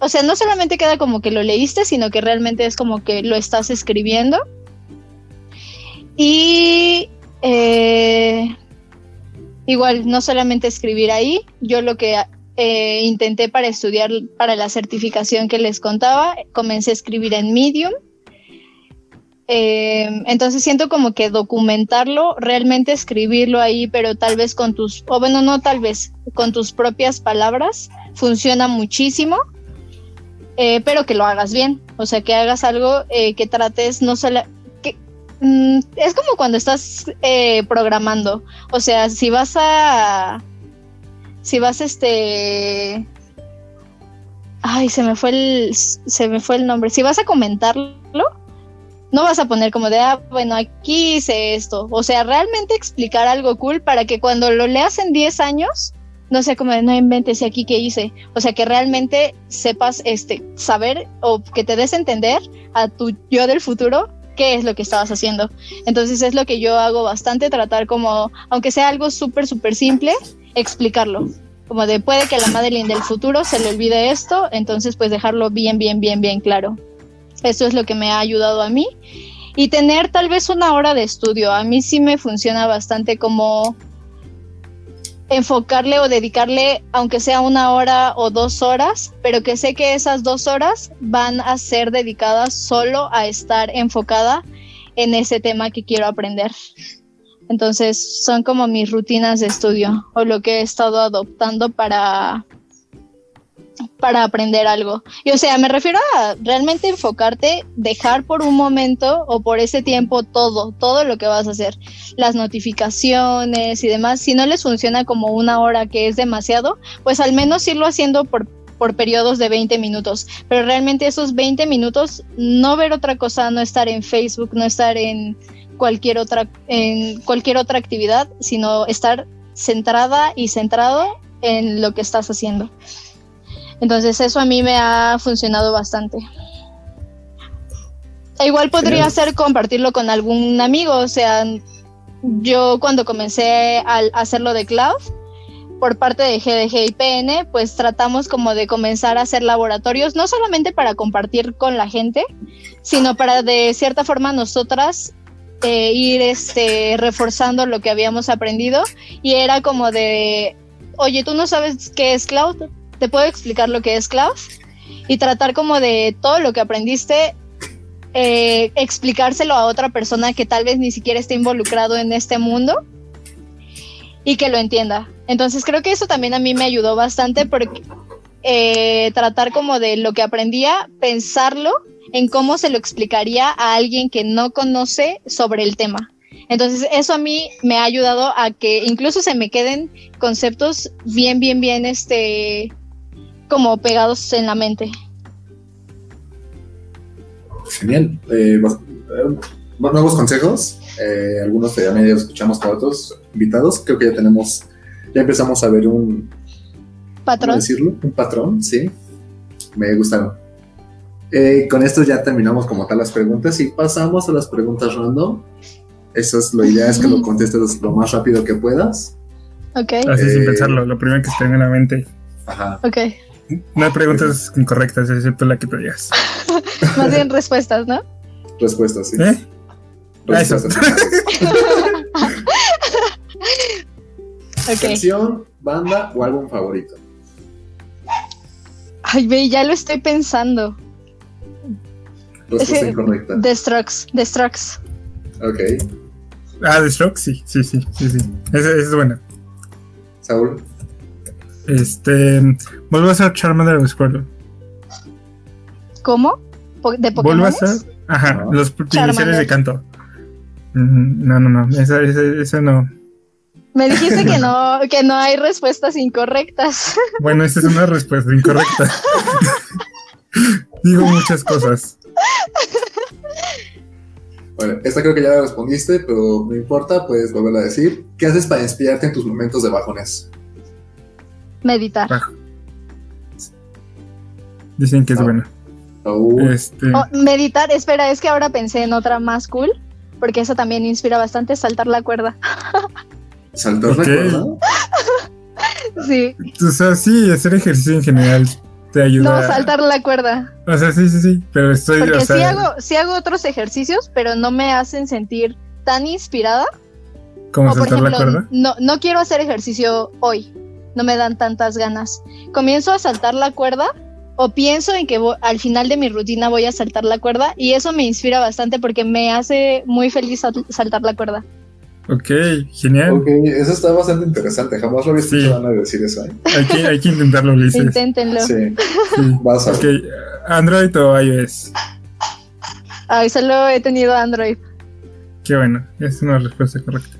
O sea, no solamente queda como que lo leíste, sino que realmente es como que lo estás escribiendo. Y eh, Igual, no solamente escribir ahí, yo lo que eh, intenté para estudiar para la certificación que les contaba, comencé a escribir en Medium. Eh, entonces siento como que documentarlo, realmente escribirlo ahí, pero tal vez con tus, o bueno, no tal vez, con tus propias palabras, funciona muchísimo, eh, pero que lo hagas bien, o sea, que hagas algo que trates no solo, Mm, es como cuando estás programando. O sea, si vas a. Si vas este. Ay, se me fue el. Se me fue el nombre. Si vas a comentarlo, no vas a poner como de, ah, bueno, aquí hice esto. O sea, realmente explicar algo cool para que cuando lo leas en 10 años, no sé cómo no inventes aquí qué hice. O sea, que realmente sepas este, saber o que te des a entender a tu yo del futuro qué es lo que estabas haciendo. Entonces es lo que yo hago bastante, tratar como, aunque sea algo súper, súper simple, explicarlo. Como de puede que a la Madeline del futuro se le olvide esto, entonces pues dejarlo bien, bien, bien, bien claro. Eso es lo que me ha ayudado a mí. Y tener tal vez una hora de estudio. A mí sí me funciona bastante como enfocarle o dedicarle, aunque sea una hora o dos horas, pero que sé que esas dos horas van a ser dedicadas solo a estar enfocada en ese tema que quiero aprender. Entonces son como mis rutinas de estudio o lo que he estado adoptando para para aprender algo. Y o sea, me refiero a realmente enfocarte, dejar por un momento o por ese tiempo todo, todo lo que vas a hacer, las notificaciones y demás. Si no les funciona como una hora que es demasiado, pues al menos irlo haciendo por por periodos de 20 minutos, pero realmente esos 20 minutos no ver otra cosa, no estar en Facebook, no estar en cualquier otra en cualquier otra actividad, sino estar centrada y centrado en lo que estás haciendo. Entonces eso a mí me ha funcionado bastante. E igual podría ser compartirlo con algún amigo, o sea, yo cuando comencé a hacerlo de cloud, por parte de GDG y PN, pues tratamos como de comenzar a hacer laboratorios, no solamente para compartir con la gente, sino para de cierta forma nosotras eh, ir este, reforzando lo que habíamos aprendido. Y era como de, oye, tú no sabes qué es cloud, te puedo explicar lo que es cloud. Y tratar como de todo lo que aprendiste, eh, explicárselo a otra persona que tal vez ni siquiera esté involucrado en este mundo y que lo entienda. Entonces creo que eso también a mí me ayudó bastante porque eh, tratar como de lo que aprendía, pensarlo en cómo se lo explicaría a alguien que no conoce sobre el tema. Entonces eso a mí me ha ayudado a que incluso se me queden conceptos bien, bien, bien, este, como pegados en la mente. Genial. Eh, eh, nuevos consejos. algunos ya medio escuchamos con otros invitados. Creo que ya tenemos ya empezamos a ver un patrón. decirlo? Un patrón, sí. Me gustaron. Eh, con esto ya terminamos como tal las preguntas y pasamos a las preguntas random. Eso es lo ideal, es que lo contestes lo más rápido que puedas. Ok. Así sin eh, pensarlo, lo primero que se tenga en la mente. Ajá. Ok. No hay preguntas incorrectas, excepto la que te digas. más bien respuestas, ¿no? Respuestas, sí. ¿Eh? Respuestas. Canción, banda o álbum favorito. Ay, ve, ya lo estoy pensando. Respuesta incorrecta. The Strokes, The Strokes. Ok. Ah, The Strokes, sí, sí, sí, sí, sí. Esa, es buena. Saúl. Este. Vuelvo a ser Charmander of Squirtle. ¿Cómo? ¿De Pokémon? Vuelvo a ser. Ajá, los iniciales de canto. Mm, no, no, no. Esa, esa, esa no. Me dijiste que no, que no hay respuestas incorrectas. Bueno, esta es una respuesta incorrecta. Digo muchas cosas. Bueno, esta creo que ya la respondiste, pero no importa, puedes volverla a decir. ¿Qué haces para inspirarte en tus momentos de bajones? Meditar. Dicen que es bueno. Este... Oh, meditar, espera, es que ahora pensé en otra más cool, porque eso también inspira bastante, saltar la cuerda. ¿Saltar la cuerda? sí. O sea, sí, hacer ejercicio en general te ayuda. No, saltar la cuerda. O sea, sí, sí, sí, pero estoy... Porque sí, hago, sí hago otros ejercicios, pero no me hacen sentir tan inspirada. ¿Cómo saltar la cuerda? No, no quiero hacer ejercicio hoy, no me dan tantas ganas. Comienzo a saltar la cuerda o pienso en que al final de mi rutina voy a saltar la cuerda y eso me inspira bastante porque me hace muy feliz saltar la cuerda. Ok, genial. Ok, eso está bastante interesante. Jamás lo había escuchado a nadie decir eso. ¿eh? Hay, que, hay que intentarlo, Ulises. Inténtenlo. Sí, sí. Vas a Ok, ¿Android o iOS? Ay, solo he tenido Android. Qué bueno, es una respuesta correcta.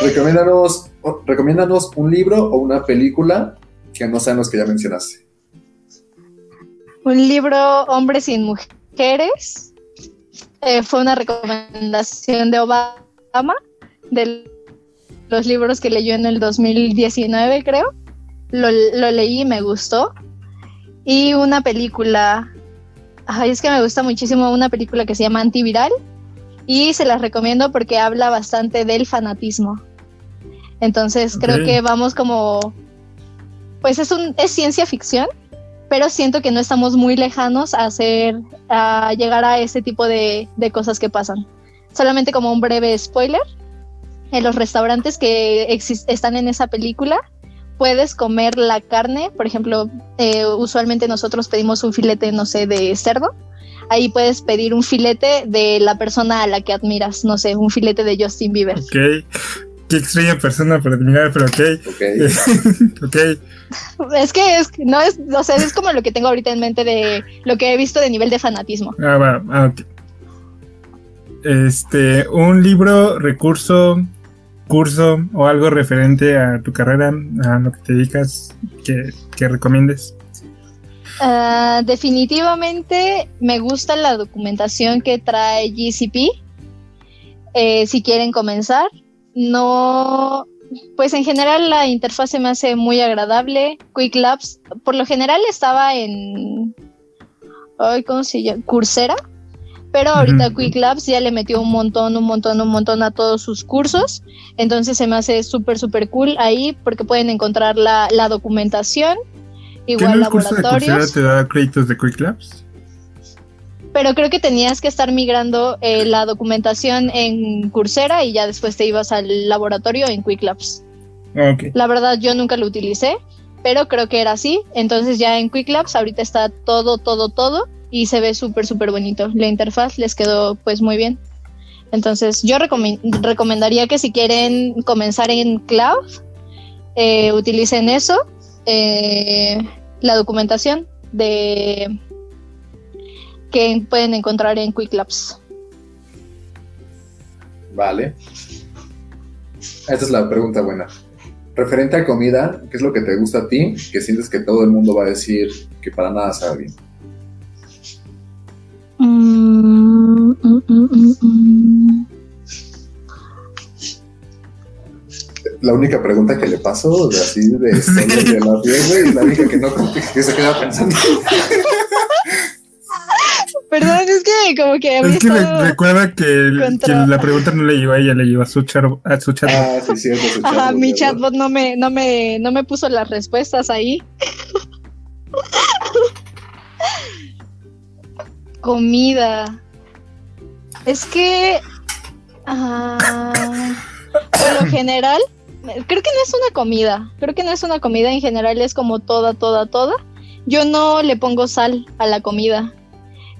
recomiéndanos, recomiéndanos un libro o una película que no sean los que ya mencionaste. Un libro, Hombres sin Mujeres eh, fue una recomendación de Obama, de los libros que leyó en el 2019, creo. Lo, leí y me gustó. Y una película, ay, es que me gusta muchísimo una película que se llama Antiviral y se las recomiendo porque habla bastante del fanatismo. Entonces creo que vamos como, pues es, un, es ciencia ficción, pero siento que no estamos muy lejanos a hacer, a llegar a ese tipo de, cosas que pasan. Solamente como un breve spoiler, en los restaurantes que están en esa película, puedes comer la carne, por ejemplo, eh, usualmente nosotros pedimos un filete, no sé, de cerdo. Ahí puedes pedir un filete de la persona a la que admiras, no sé, un filete de Justin Bieber. Ok, qué extraña persona para admirar, pero ok. Ok. okay. Es que es, no es, o sea, es como lo que tengo ahorita en mente de lo que he visto de nivel de fanatismo. Ah, va, ah, ok. Este, un libro, recurso, curso o algo referente a tu carrera, a lo que te dedicas, que, que recomiendes. Ah, definitivamente me gusta la documentación que trae GCP. Eh, si quieren comenzar, no, pues en general la interfaz se me hace muy agradable. Quick Labs, por lo general estaba en, ay, ¿cómo se llama? Coursera, pero ahorita. Quick Labs ya le metió un montón, un montón, un montón a todos sus cursos, entonces se me hace súper, súper cool ahí porque pueden encontrar la, la documentación, ¿Que igual no el curso de Coursera laboratorios, te da créditos de Quick Labs? Pero creo que tenías que estar migrando eh, la documentación en Coursera y ya después te ibas al laboratorio en Quick Labs. La verdad yo nunca lo utilicé, pero creo que era así. Entonces ya en Quick Labs ahorita está todo, todo, todo y se ve súper, súper bonito. La interfaz les quedó pues muy bien. Entonces yo recomendaría que si quieren comenzar en cloud, eh, utilicen eso, eh, la documentación de que pueden encontrar en Quick Labs. Vale. Esta es la pregunta buena. Referente a comida, ¿qué es lo que te gusta a ti? Que sientes que todo el mundo va a decir que para nada sabe bien. Mm, mm, mm, mm, mm. La única pregunta que le paso, de así de, la piel, y la única que no que se queda pensando. Perdón, es que como que Es que recuerda que, el- contra- que la pregunta no le lleva a ella, le lleva a su, char- a su chat. Ah, sí, cierto. su Ajá, chatbot, mi ¿verdad? chatbot no me, no me, no me puso las respuestas ahí. Comida. Es que ah, por lo general, creo que no es una comida. Creo que no es una comida en general, es como toda, toda, toda. Yo no le pongo sal a la comida.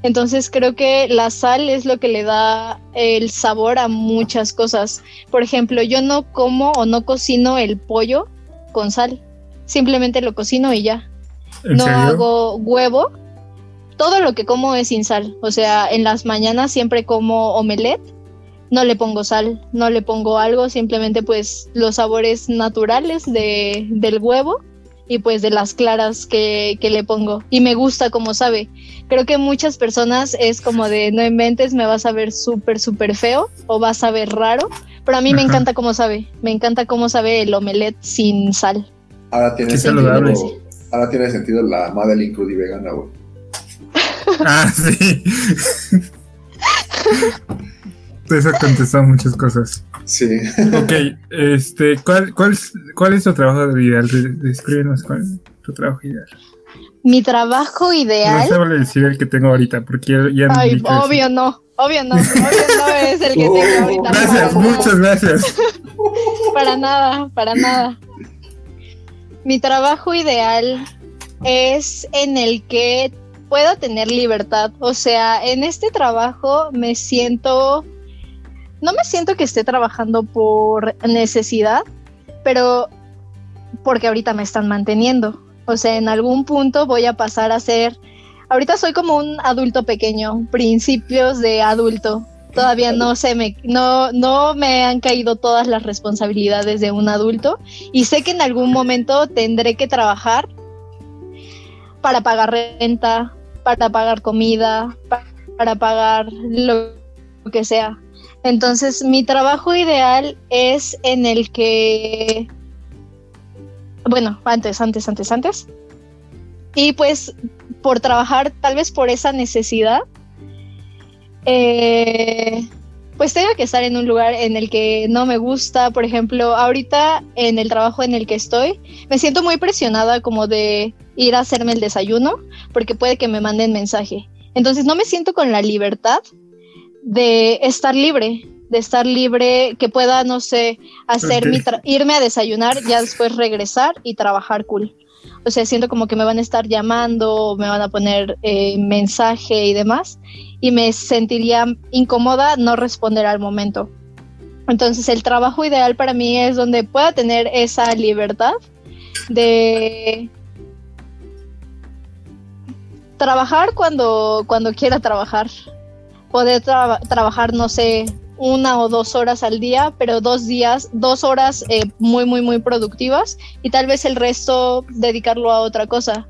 Entonces creo que la sal es lo que le da el sabor a muchas cosas. Por ejemplo, yo no como o no cocino el pollo con sal. Simplemente lo cocino y ya. ¿En no serio? hago huevo. Todo lo que como es sin sal. O sea, en las mañanas siempre como omelette. No le pongo sal, no le pongo algo, simplemente pues los sabores naturales de, del huevo y pues de las claras que, que le pongo. Y me gusta como sabe. Creo que muchas personas es como de no inventes, me vas a ver súper, súper feo o vas a ver raro. Pero a mí me encanta cómo sabe. Me encanta cómo sabe el omelette sin sal. Ahora tiene Qué sentido. saludable. Ahora tiene sentido la Madeline Crudy vegana, güey. Ah, sí. Eso contestó muchas cosas. Sí. Ok, este, ¿cuál, cuál, es- cuál es tu trabajo ideal? De- Descríbenos cuál es tu trabajo ideal. Mi trabajo No ideal. se vale decir el que tengo ahorita, porque ya, ya han Ay, eso. obvio no. Obvio no. Obvio no es el que tengo ahorita. Gracias, muchas gracias. Para nada, para nada. Mi trabajo ideal es en el que pueda tener libertad. O sea, en este trabajo me siento, no me siento que esté trabajando por necesidad, pero porque ahorita me están manteniendo. O sea, en algún punto voy a pasar a ser, ahorita soy como un adulto pequeño, principios de adulto. Todavía no se me, no, no me han caído todas las responsabilidades de un adulto y sé que en algún momento tendré que trabajar para pagar renta, para pagar comida, pa- para pagar lo que sea. Entonces, mi trabajo ideal es en el que, bueno, antes, antes, antes, antes. Y pues por trabajar, tal vez por esa necesidad, eh, pues tengo que estar en un lugar en el que no me gusta. Por ejemplo, ahorita en el trabajo en el que estoy, me siento muy presionada como de ir a hacerme el desayuno, porque puede que me manden mensaje. Entonces no me siento con la libertad de estar libre, de estar libre, que pueda, no sé, hacer Ok. mi tra- irme a desayunar, ya después regresar y trabajar cool. O sea, siento como que me van a estar llamando, me van a poner eh, mensaje y demás, y me sentiría incómoda no responder al momento. Entonces, el trabajo ideal para mí es donde pueda tener esa libertad de trabajar cuando, cuando quiera trabajar. Poder traba- trabajar, no sé, una o dos horas al día, pero dos días, dos horas eh, muy, muy, muy productivas y tal vez el resto dedicarlo a otra cosa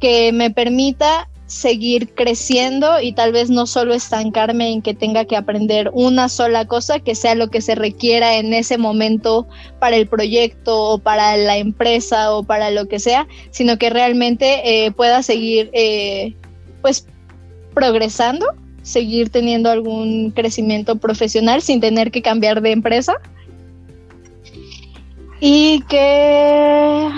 que me permita seguir creciendo y tal vez no solo estancarme en que tenga que aprender una sola cosa que sea lo que se requiera en ese momento para el proyecto o para la empresa o para lo que sea, sino que realmente eh, pueda seguir eh, pues progresando seguir teniendo algún crecimiento profesional sin tener que cambiar de empresa. Y. ¿Qué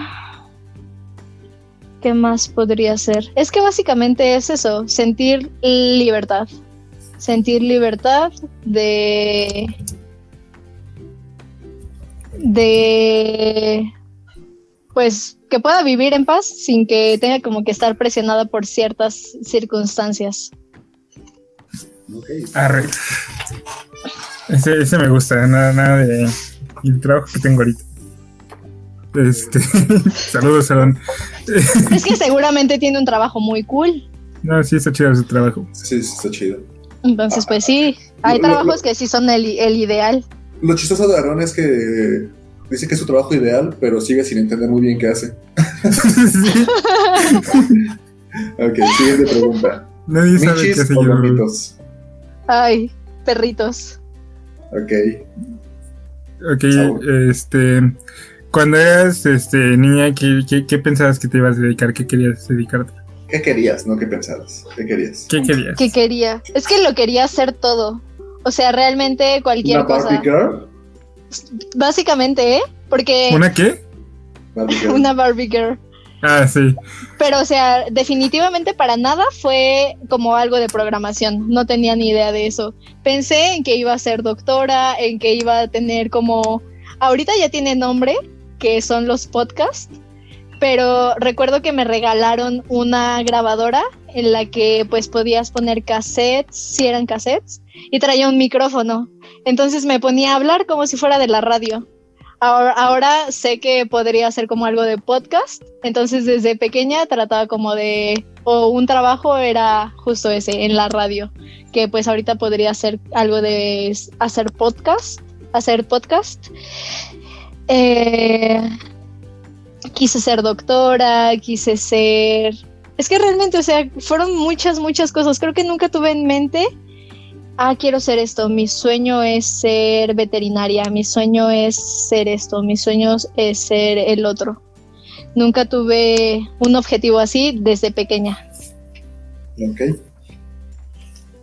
más podría ser? Es que básicamente es eso, sentir libertad. Sentir libertad de... de... pues que pueda vivir en paz sin que tenga como que estar presionada por ciertas circunstancias. Arre. Ese, ese me gusta, nada, nada de el trabajo que tengo ahorita. Este, saludos, Salón. Es que seguramente tiene un trabajo muy cool. No, sí está chido su trabajo. Sí, sí, está chido. Entonces, pues sí, hay Lo- trabajos lo- que sí son el, el ideal. Lo chistoso de Aaron es que dice que es su trabajo ideal, pero sigue sin entender muy bien qué hace. Sí, Ok, siguiente pregunta. nadie sabe qué ¿Michis hace o yo. Ay, perritos. Ok. Ok, este. Cuando eras este, niña, ¿qué, qué, qué pensabas que te ibas a dedicar? ¿Qué querías dedicarte? ¿Qué querías? No, ¿qué pensabas? ¿Qué querías? ¿Qué querías? Que quería. Es que lo quería hacer todo. O sea, realmente cualquier ¿Una Barbie cosa. Girl? Básicamente, ¿eh? Porque ¿Una qué? Barbie Girl. una Barbie Girl. Ah, sí. Pero, o sea, definitivamente para nada fue como algo de programación. No tenía ni idea de eso. Pensé en que iba a ser doctora, en que iba a tener como. Ahorita ya tiene nombre, que son los podcasts. Pero recuerdo que me regalaron una grabadora en la que pues podías poner cassettes, si eran cassettes, y traía un micrófono. Entonces me ponía a hablar como si fuera de la radio. Ahora, sé que podría ser como algo de podcast, entonces desde pequeña trataba como de, o un trabajo era justo ese, en la radio, que pues ahorita podría ser algo de hacer podcast, hacer podcast. Eh, quise ser doctora, quise ser... Es que realmente, o sea, fueron muchas, muchas cosas. Creo que nunca tuve en mente ah, quiero ser esto, mi sueño es ser veterinaria, mi sueño es ser esto, mi sueño es ser el otro. Nunca tuve un objetivo así desde pequeña. Ok.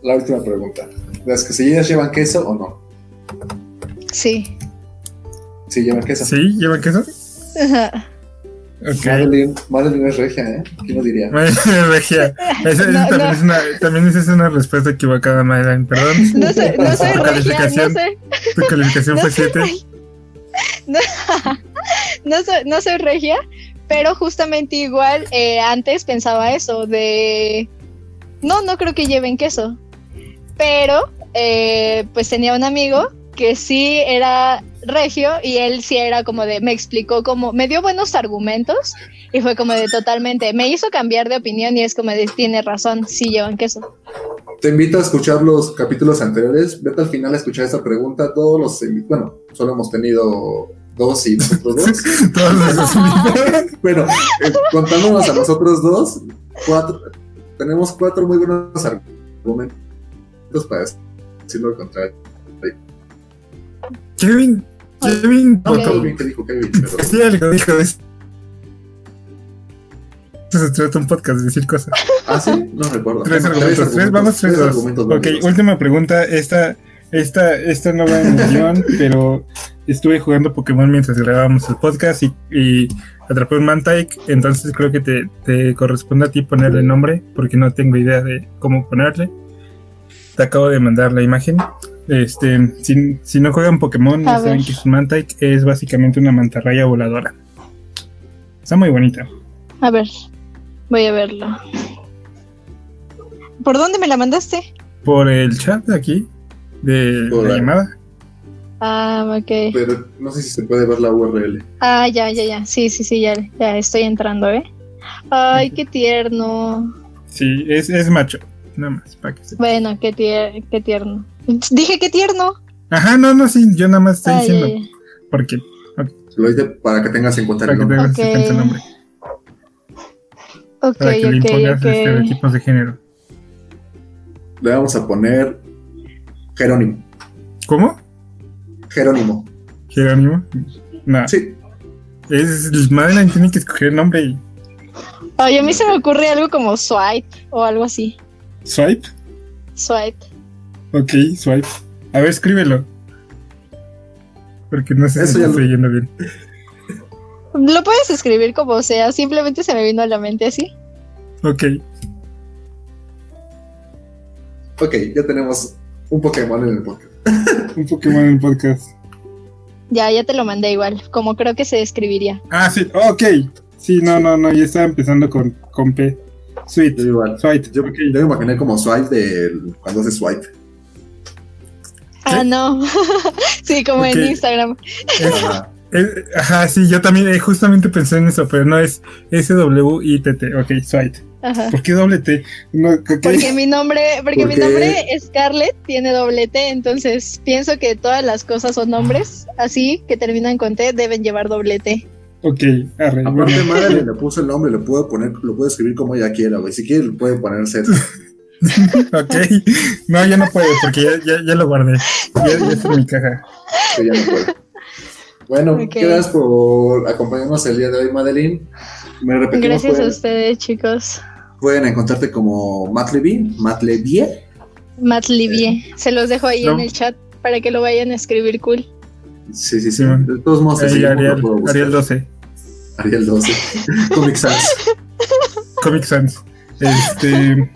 La última pregunta. ¿Las quesadillas llevan queso o no? Sí. Sí, llevan queso. ¿Sí? ¿Lleva queso? Ok. Madeline, Madeline es regia, ¿eh? ¿Quién lo diría? Regia. Esa- esa No, también, no. Es una, también es una respuesta equivocada, Madeline. Perdón. No soy, no soy Tu regia, no calificación. soy, Tu calificación no fue soy 7. regia. No, no soy, no soy regia, pero justamente igual eh, antes pensaba eso de no, no creo que lleven queso. Pero eh, pues tenía un amigo que sí era regio y él sí era como de, me explicó como, me dio buenos argumentos y fue como de totalmente, me hizo cambiar de opinión y es como de, tiene razón, sí llevan queso. Te invito a escuchar los capítulos anteriores. Vete al final a escuchar esta pregunta. Todos los. Bueno, solo hemos tenido dos y nosotros dos. Todos los bueno, eh, contándonos a nosotros dos, cuatro. Tenemos cuatro muy buenos argumentos para decir lo contrario. Kevin. Kevin. Dijo Kevin. Sí, algo dijo eso. Se trata un podcast de decir cosas. Ah, sí, no recuerdo. Tres argumentos. Tres, vamos, tres, dos. argumentos Ok, válidos. última pregunta. Esta, esta, esta no va en el guion, pero estuve jugando Pokémon mientras grabábamos el podcast y, y atrapé un Mantike. Entonces creo que te, te corresponde a ti ponerle nombre, porque no tengo idea de cómo ponerle. Te acabo de mandar la imagen. Este, si, si no juegan Pokémon, ya saben que su Mantike es básicamente una mantarraya voladora. Está muy bonita. A ver, voy a verlo. ¿Por dónde me la mandaste? Por el chat de aquí, de la llamada. Ah, ok. Pero no sé si se puede ver la URL. Ah, ya, ya, ya. Sí, sí, sí, ya, ya estoy entrando, ¿eh? Ay, qué tierno. Sí, es, es macho. Nada más, para que se... Bueno, qué, tier qué tierno. Dije qué tierno. Ajá, no, no, sí, yo nada más estoy Ay, diciendo. Porque, Lo hice para que tengas en cuenta para el que nombre. tengas en cuenta el nombre. Ok, Para que le impongas estereotipos de género. Le vamos a poner Jerónimo. ¿Cómo? Jerónimo. ¿Jerónimo? No, Sí. es Madeline tiene que escoger el nombre y Ay, a mí se me ocurre algo como swipe o algo así. Swipe. Swipe. Ok, swipe. A ver, escríbelo. Porque no sé Eso si lo estoy leyendo bien. Lo puedes escribir como sea, simplemente se me vino a la mente así. Ok. Ok, ya tenemos un Pokémon en el podcast. Un Pokémon en el podcast. Ya, ya te lo mandé igual, como creo que se escribiría. Ah, sí, ok. Sí, no, no, no, ya estaba empezando con, con P. Sweet. Yo igual. Swipe. Yo, yo me imaginé como swipe de cuando hace swipe. Ah, no. sí, como en Instagram. Ajá. Ajá, sí, yo también eh, justamente pensé en eso, pero no es S-W-I-T-T. Ok, Swipe. Ajá. ¿Por qué doble T? Porque mi nombre, porque mi Porque- nombre Scarlett tiene doble T, entonces pienso que todas las cosas son nombres así que terminan con T deben llevar doble T. Ok, arre. Aparte, Bueno, Madeline le puso el nombre, le puedo poner, lo puedo escribir como ella quiera, güey. Si quiere, le puede poner Z. ok. No, ya no puedo, porque ya, ya, ya lo guardé. Ya, ya está en mi caja. ya no puede. Bueno, gracias por acompañarnos el día de hoy, Madeline. Me repetimos, Gracias a ustedes, chicos. pueden encontrarte como Matt Levy, Matt Levier. Matt Livie. Se los dejo ahí No. en el chat para que lo vayan a escribir cool. Sí, sí, sí. De todos modos, seguimos, Ariel. Ariel 12. Ariel 12. Comic Sans. Comic Sans. Este.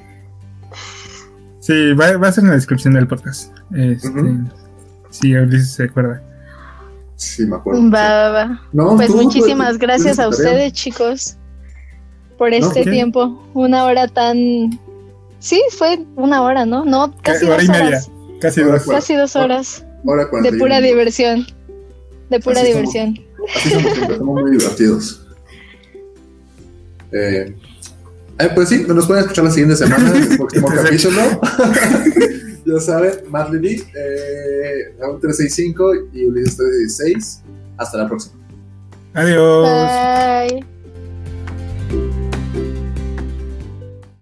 Sí, va, va a ser en la descripción del podcast. Este. Ujú. Sí, Ulises se acuerda. Sí, me acuerdo. Va, va, va. No, Pues tú, muchísimas tú, gracias tienes a tu tarea. ustedes, chicos, por este ¿qué? tiempo. Una hora tan. Sí, fue una hora, ¿no? No, casi hora dos y media. horas. Casi dos. Casi dos horas. Ahora De 41. pura diversión. De pura Así somos. diversión. Así somos siempre, somos muy divertidos. Eh, eh, pues sí, nos pueden escuchar la siguiente semana en el próximo capítulo. ya saben, Matt Levy, eh, Raúl 365 y Ulises 316. Hasta la próxima. Adiós. Bye.